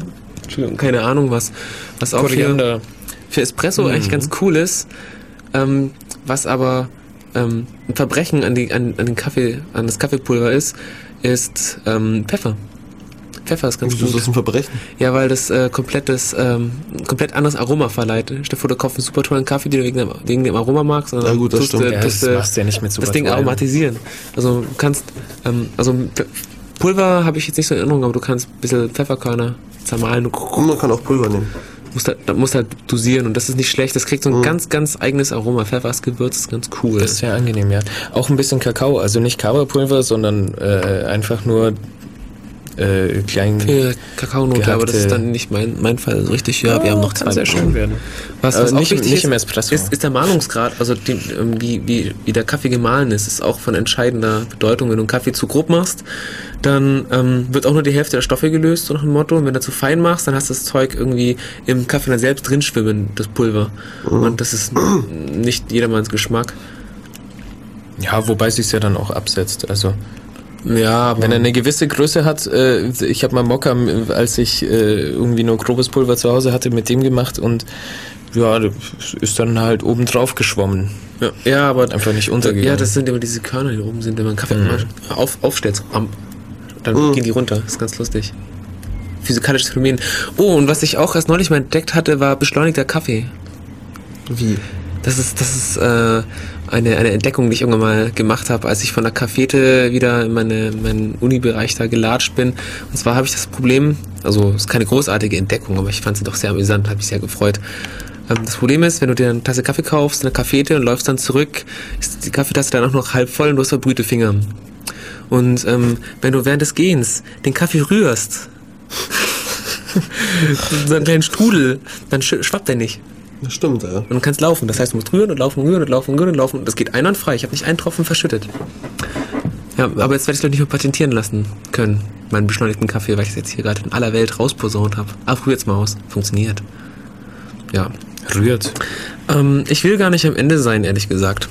Entschuldigung, keine Ahnung was. Was auch hier, Koriander. für Espresso eigentlich ganz cool ist, ähm, was aber ähm, ein Verbrechen an, die, an, an den Kaffee, an das Kaffeepulver ist, ist ähm, Pfeffer. Pfeffer ist ganz Das gut. ist ein Verbrechen. Ja, weil das äh, komplettes, ähm, ein komplett anderes Aroma verleiht. Stell dir vor, du kaufst einen super tollen Kaffee, den du wegen dem, wegen dem Aroma magst. Und Ja, gut, das tust stimmt. du- Ja, tust das du machst du ja nicht mit so Das Ding aromatisieren. Also du kannst, ähm, also Pulver habe ich jetzt nicht so in Erinnerung, aber du kannst ein bisschen Pfefferkörner zermahlen Und man kann auch Pulver nehmen. Musst halt, musst halt dosieren und das ist nicht schlecht. Das kriegt so ein Mhm. ganz, ganz eigenes Aroma. Pfeffer ist ganz cool. Das ist ja angenehm, ja. Auch ein bisschen Kakao, also nicht Kaba-Pulver, sondern äh, einfach nur äh, klein. Für Kakaonote, aber das ist dann nicht mein, mein Fall so richtig. Ja, wir haben noch kann zwei sehr schön werden. Was, Aber was auch nicht- wichtig nicht ist, im Espresso. Ist, ist der Mahlungsgrad, also die, ähm, wie, wie, wie der Kaffee gemahlen ist, ist auch von entscheidender Bedeutung. Wenn du einen Kaffee zu grob machst, dann ähm, wird auch nur die Hälfte der Stoffe gelöst, so nach dem Motto. Und wenn du zu fein machst, dann hast du das Zeug irgendwie im Kaffee dann selbst drin schwimmen, das Pulver. Und das ist nicht jedermanns Geschmack. Ja, wobei sich ja dann auch absetzt. Also Ja, aber wenn er eine gewisse Größe hat, äh, ich habe mal Mokka, als ich äh, irgendwie nur grobes Pulver zu Hause hatte, mit dem gemacht und ja, das ist dann halt oben drauf geschwommen. ja, ja, aber Einfach nicht untergegangen. Ja, das sind immer diese Körner, die oben sind, wenn man Kaffee Mhm. auf, aufstellt. Dann Mhm. gehen die runter. Das ist ganz lustig. Physikalisches Phänomen. Oh, und was ich auch erst neulich mal entdeckt hatte, war beschleunigter Kaffee. Wie? Das ist, das ist äh, eine, eine Entdeckung, die ich irgendwann mal gemacht habe, als ich von der Cafete wieder in meine, meinen Uni-Bereich da gelatscht bin. Und zwar habe ich das Problem, also es ist keine großartige Entdeckung, aber ich fand sie doch sehr amüsant, habe mich sehr gefreut. Ähm, das Problem ist, wenn du dir eine Tasse Kaffee kaufst, eine Cafete und läufst dann zurück, ist die Kaffeetasse dann auch noch halb voll und du hast verbrühte Finger. Und ähm, wenn du während des Gehens den Kaffee rührst, so einen kleinen Strudel, dann sch- schwappt der nicht. Das stimmt, ja. Und du kannst laufen. Das heißt, du musst rühren und laufen, rühren und laufen, rühren und laufen. Und das geht einwandfrei. Ich habe nicht einen Tropfen verschüttet. Ja, aber jetzt werde ich doch nicht mehr patentieren lassen können. Meinen beschleunigten Kaffee, weil ich es jetzt hier gerade in aller Welt rausposaunt habe. Aber probiert's mal aus. Funktioniert. Ja. Rührt. Ähm, ich will gar nicht am Ende sein, ehrlich gesagt.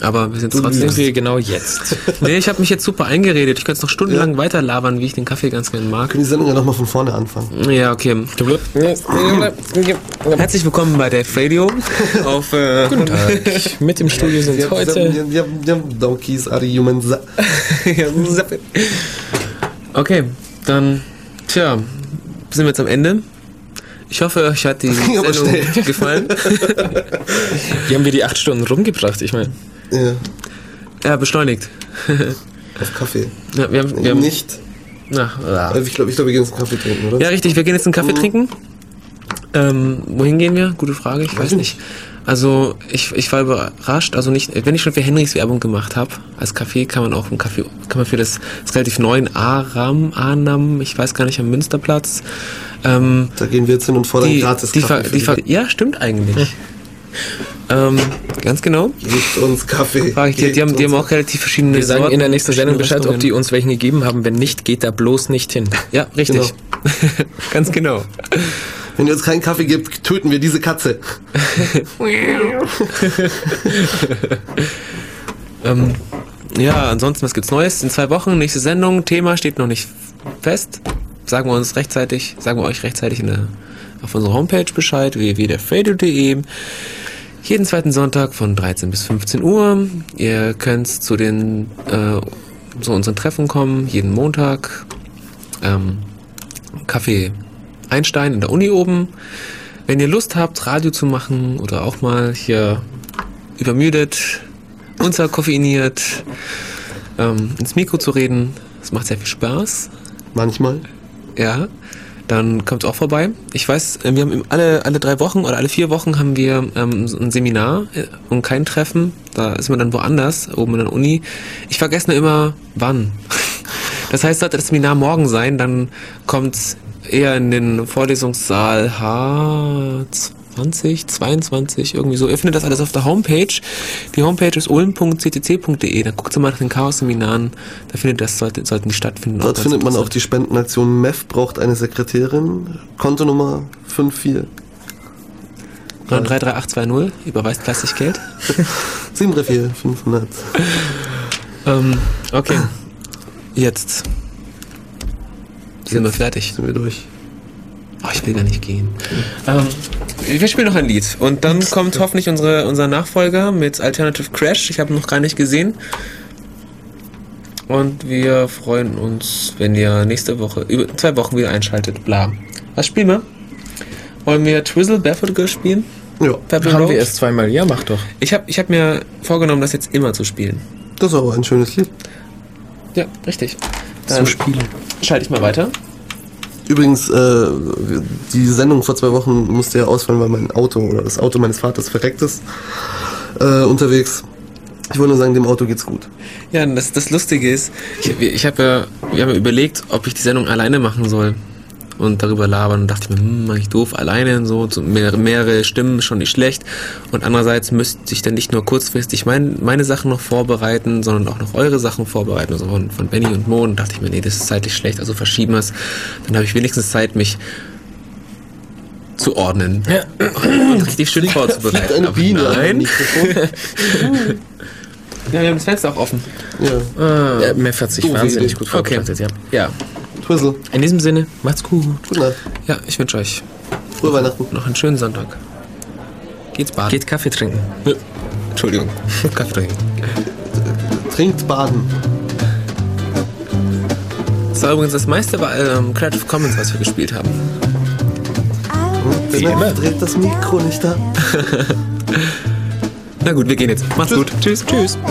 Aber wir sind trotzdem. Sind wir genau jetzt. Nee, ich habe mich jetzt super eingeredet. Ich könnte noch stundenlang weiter labern, wie ich den Kaffee ganz gerne mag. Können die Sendung ja nochmal von vorne anfangen. Ja, okay. Herzlich willkommen bei Dave Radio auf äh, Guten Tag. Mit im Studio sind Wir, heute. wir, wir, Donkeys are humans. Okay, dann, tja, sind wir jetzt am Ende. Ich hoffe, euch hat die Sendung gefallen. Wie haben wir die acht Stunden rumgebracht? Ich meine, Ja, Ja, beschleunigt. auf Kaffee. Ja, wir haben, wir haben Nicht. Ach, ja. Also ich glaube, ich glaub, wir gehen jetzt einen Kaffee trinken, oder? ja, richtig, wir gehen jetzt einen Kaffee trinken. Ähm, wohin gehen wir? Gute Frage, ich weiß ich nicht. Also ich, ich war überrascht, also nicht, wenn ich schon für Henrys Werbung gemacht habe, als Kaffee kann man auch einen Kaffee, kann man für das, das relativ neuen Aram, Anam, ich weiß gar nicht, am Münsterplatz, ähm, Da gehen wir jetzt hin und fordern die, gratis die, Kaffee. die, ver, ja, stimmt eigentlich. Ähm, ganz genau. Gebt uns Kaffee. Frage ich die, die, haben, die haben auch relativ verschiedene wir sagen Sorten, in der nächsten Sendung Bescheid, ob die uns welchen gegeben haben. Wenn nicht, geht da bloß nicht hin. Ja, richtig. ganz genau. Wenn ihr uns keinen Kaffee gibt, töten wir diese Katze. Ähm, ja, ansonsten, was gibt's Neues? In zwei Wochen, nächste Sendung, Thema steht noch nicht fest. Sagen wir uns rechtzeitig, sagen wir euch rechtzeitig in der, auf unserer Homepage Bescheid, www.derfadio.de. Jeden zweiten Sonntag von 13 bis 15 Uhr. Ihr könnt zu den, äh, zu unseren Treffen kommen, jeden Montag. Ähm, Kaffee Einstein in der Uni oben. Wenn ihr Lust habt, Radio zu machen oder auch mal hier übermüdet, unterkoffeiniert, ähm, ins Mikro zu reden, das macht sehr viel Spaß. Manchmal. Ja, dann kommt auch vorbei. Ich weiß, äh, wir haben alle, alle drei Wochen oder alle vier Wochen haben wir ähm, ein Seminar äh, und kein Treffen. Da ist man dann woanders, oben in der Uni. Ich vergesse nur immer, wann. Das heißt, sollte das Seminar morgen sein, dann kommt eher in den Vorlesungssaal H20, 22, irgendwie so. Ihr findet das alles auf der Homepage. Die Homepage ist ulm.ccc.de. Da guckt ihr mal nach den Chaos-Seminaren. Da findet das, sollte, sollten die stattfinden. Dort findet man auch die Spendenaktion MEF braucht eine Sekretärin. Kontonummer 54. 93320, überweist fleißig Geld. 734 500. Ähm, okay. Jetzt sind wir fertig. Sind wir durch. Oh, ich will gar nicht gehen. Ähm, wir spielen noch ein Lied und dann kommt hoffentlich unsere, unser Nachfolger mit Alternative Crash. Ich habe ihn noch gar nicht gesehen. Und wir freuen uns, wenn ihr nächste Woche, über zwei Wochen wieder einschaltet. Bla. Was spielen wir? Wollen wir Twizzle Barefoot Girl spielen? Ja, Haben Road? wir erst zweimal. Ja, mach doch. Ich habe ich hab mir vorgenommen, das jetzt immer zu spielen. das ist aber ein schönes Lied. Ja, richtig. Zum Dann Spielen. schalte ich mal weiter. Übrigens, äh, die Sendung vor zwei Wochen musste ja ausfallen, weil mein Auto oder das Auto meines Vaters verreckt ist äh, unterwegs. Ich wollte nur sagen, dem Auto geht's gut. Ja, das, das Lustige ist, ich, ich habe ja, wir haben überlegt, ob ich die Sendung alleine machen soll. Und darüber labern und dachte ich mir, hm, mach ich doof, alleine und so, so mehr, mehrere Stimmen schon nicht schlecht. Und andererseits müsste ich dann nicht nur kurzfristig mein, meine Sachen noch vorbereiten, sondern auch noch eure Sachen vorbereiten, also von, von Benny und Mo. Und dachte ich mir, nee, das ist zeitlich schlecht, also verschieben wir es. Dann habe ich wenigstens Zeit, mich zu ordnen und richtig schön vorzubereiten. Eine Aber Biene Nein. Ja, wir haben das Fenster auch offen. Ja. Ja, Mef hat sich Doofe wahnsinnig Idee. gut vorbereitet, ja. Ja. Twizzle, In diesem Sinne, macht's gut. gute Nacht. Ja, ich wünsche euch Frohe Weihnachten. noch einen schönen Sonntag. Geht's baden. Geht Kaffee trinken. Entschuldigung. Kaffee trinken. Trinkt Baden. Das war übrigens das meiste bei ähm, Creative Commons, was wir gespielt haben. Wie immer. dreht das Mikro nicht ab. Na gut, wir gehen jetzt. Macht's gut. Tschüss. Tschüss.